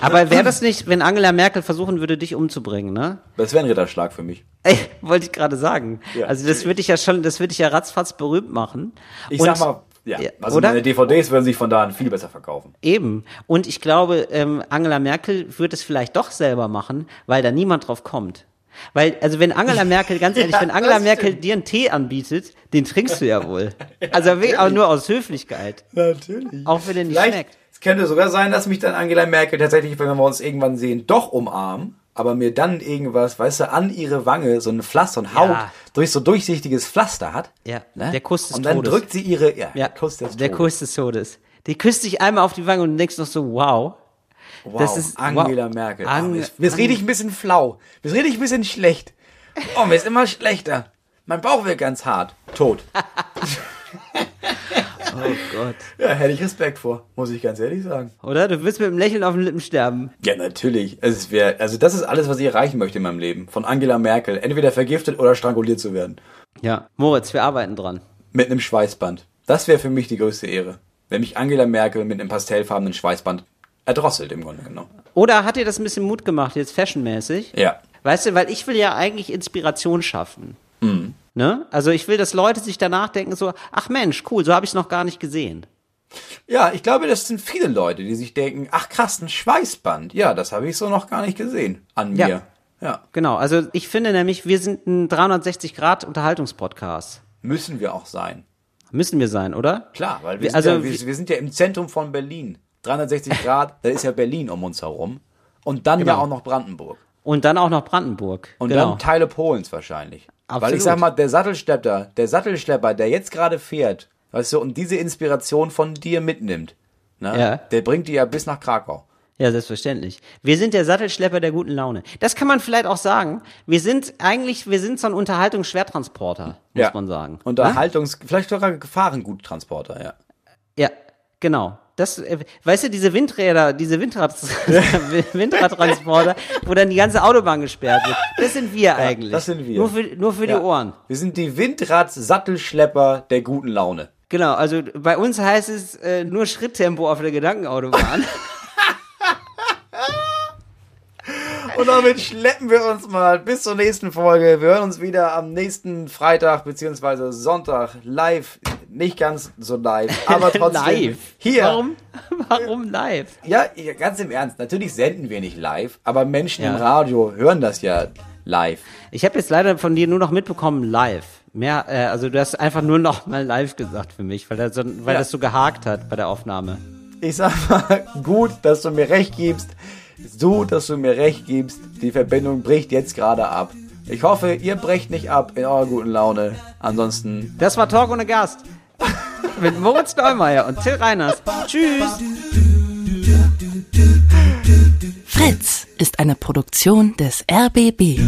aber wäre das nicht, wenn Angela Merkel versuchen würde, dich umzubringen, ne? Das wäre ein Ritterschlag für mich. Ey, wollte ich gerade sagen. Ja, also das würde ich ja schon, das würde ich ja ratzfatz berühmt machen. Ich Und- sag mal, ja, also oder? meine DVDs würden sich von da an viel besser verkaufen. Eben. Und ich glaube, ähm, Angela Merkel wird es vielleicht doch selber machen, weil da niemand drauf kommt. Weil, also wenn Angela Merkel, ganz ehrlich, Ja, wenn Angela Merkel dir einen Tee anbietet, den trinkst du ja wohl. Also wirklich auch nur aus Höflichkeit. Natürlich. Auch wenn er nicht Vielleicht, schmeckt. es könnte sogar sein, dass mich dann Angela Merkel tatsächlich, wenn wir uns irgendwann sehen, doch umarmen, aber mir dann irgendwas, weißt du, an ihre Wange so ein Pflaster, ein Haut, Ja. durch so durchsichtiges Pflaster hat. Ja, ne? der Kuss des Und dann Todes. drückt sie ihre, ja, Ja, der Kuss des der Todes. Kuss des Todes. Die küsst dich einmal auf die Wange und du denkst noch so, wow. Wow, das ist- Angela wow. Merkel. Ang- oh, jetzt, jetzt rede ich ein bisschen flau. Jetzt rede ich ein bisschen schlecht. Oh, mir ist immer schlechter. Mein Bauch wird ganz hart. Tot. Oh Gott. Ja, hätte ich Respekt vor, muss ich ganz ehrlich sagen. Oder? Du wirst mit einem Lächeln auf den Lippen sterben. Ja, natürlich. Es wär, also das ist alles, was ich erreichen möchte in meinem Leben. Von Angela Merkel. Entweder vergiftet oder stranguliert zu werden. Ja. Moritz, wir arbeiten dran. Mit einem Schweißband. Das wäre für mich die größte Ehre. Wenn mich Angela Merkel mit einem pastellfarbenen Schweißband erdrosselt im Grunde genommen. Oder hat dir das ein bisschen Mut gemacht, jetzt fashionmäßig? Ja. Weißt du, weil ich will ja eigentlich Inspiration schaffen. Ne? Also ich will, dass Leute sich danach denken so, ach Mensch, cool, so habe ich es noch gar nicht gesehen. Ja, ich glaube, das sind viele Leute, die sich denken, ach krass, ein Schweißband. Ja, das habe ich so noch gar nicht gesehen an Ja. mir. Ja. Genau, also ich finde nämlich, wir sind ein 360-Grad-Unterhaltungspodcast. Müssen wir auch sein. Müssen wir sein, oder? Klar, weil wir, Wir- sind, also ja, wir, wir sind ja im Zentrum von Berlin. 360 Grad, da ist ja Berlin um uns herum. Und dann ja Genau. auch noch Brandenburg. Und dann auch noch Brandenburg. Und genau. dann Teile Polens wahrscheinlich. Weil Absolut. ich sag mal, der Sattelschlepper, der Sattelschlepper, der jetzt gerade fährt, weißt du, und diese Inspiration von dir mitnimmt, ne, Ja. der bringt die ja bis nach Krakau. Ja, selbstverständlich. Wir sind der Sattelschlepper der guten Laune. Das kann man vielleicht auch sagen. Wir sind eigentlich, wir sind so ein Unterhaltungsschwertransporter, muss ja. man sagen. Ne? Unterhaltungs-, vielleicht sogar Gefahrenguttransporter, ja. Ja, genau. Das, äh, weißt du, diese Windräder, diese Windrad Windradtransporter, wo dann die ganze Autobahn gesperrt wird, das sind wir eigentlich. das sind wir. Nur für, nur für ja. die Ohren. Wir sind die Windrad-Sattelschlepper der guten Laune. Genau, also bei uns heißt es äh, nur Schritttempo auf der Gedankenautobahn. Und damit schleppen wir uns mal bis zur nächsten Folge. Wir hören uns wieder am nächsten Freitag bzw. Sonntag live. Nicht ganz so live, aber trotzdem live. hier. Warum? Warum live? Ja, ganz im Ernst. Natürlich senden wir nicht live, aber Menschen Ja. im Radio hören das ja live. Ich habe jetzt leider von dir nur noch mitbekommen live. Mehr, äh, also du hast einfach nur noch mal live gesagt für mich, weil, das so, weil Ja. das so gehakt hat bei der Aufnahme. Ich sag mal, gut, dass du mir recht gibst. So, dass du mir recht gibst. Die Verbindung bricht jetzt gerade ab. Ich hoffe, ihr brecht nicht ab in eurer guten Laune. Ansonsten Das war Talk ohne Gast. Mit Moritz Neumeier und Till Reiners. Tschüss. Fritz ist eine Produktion des RBB.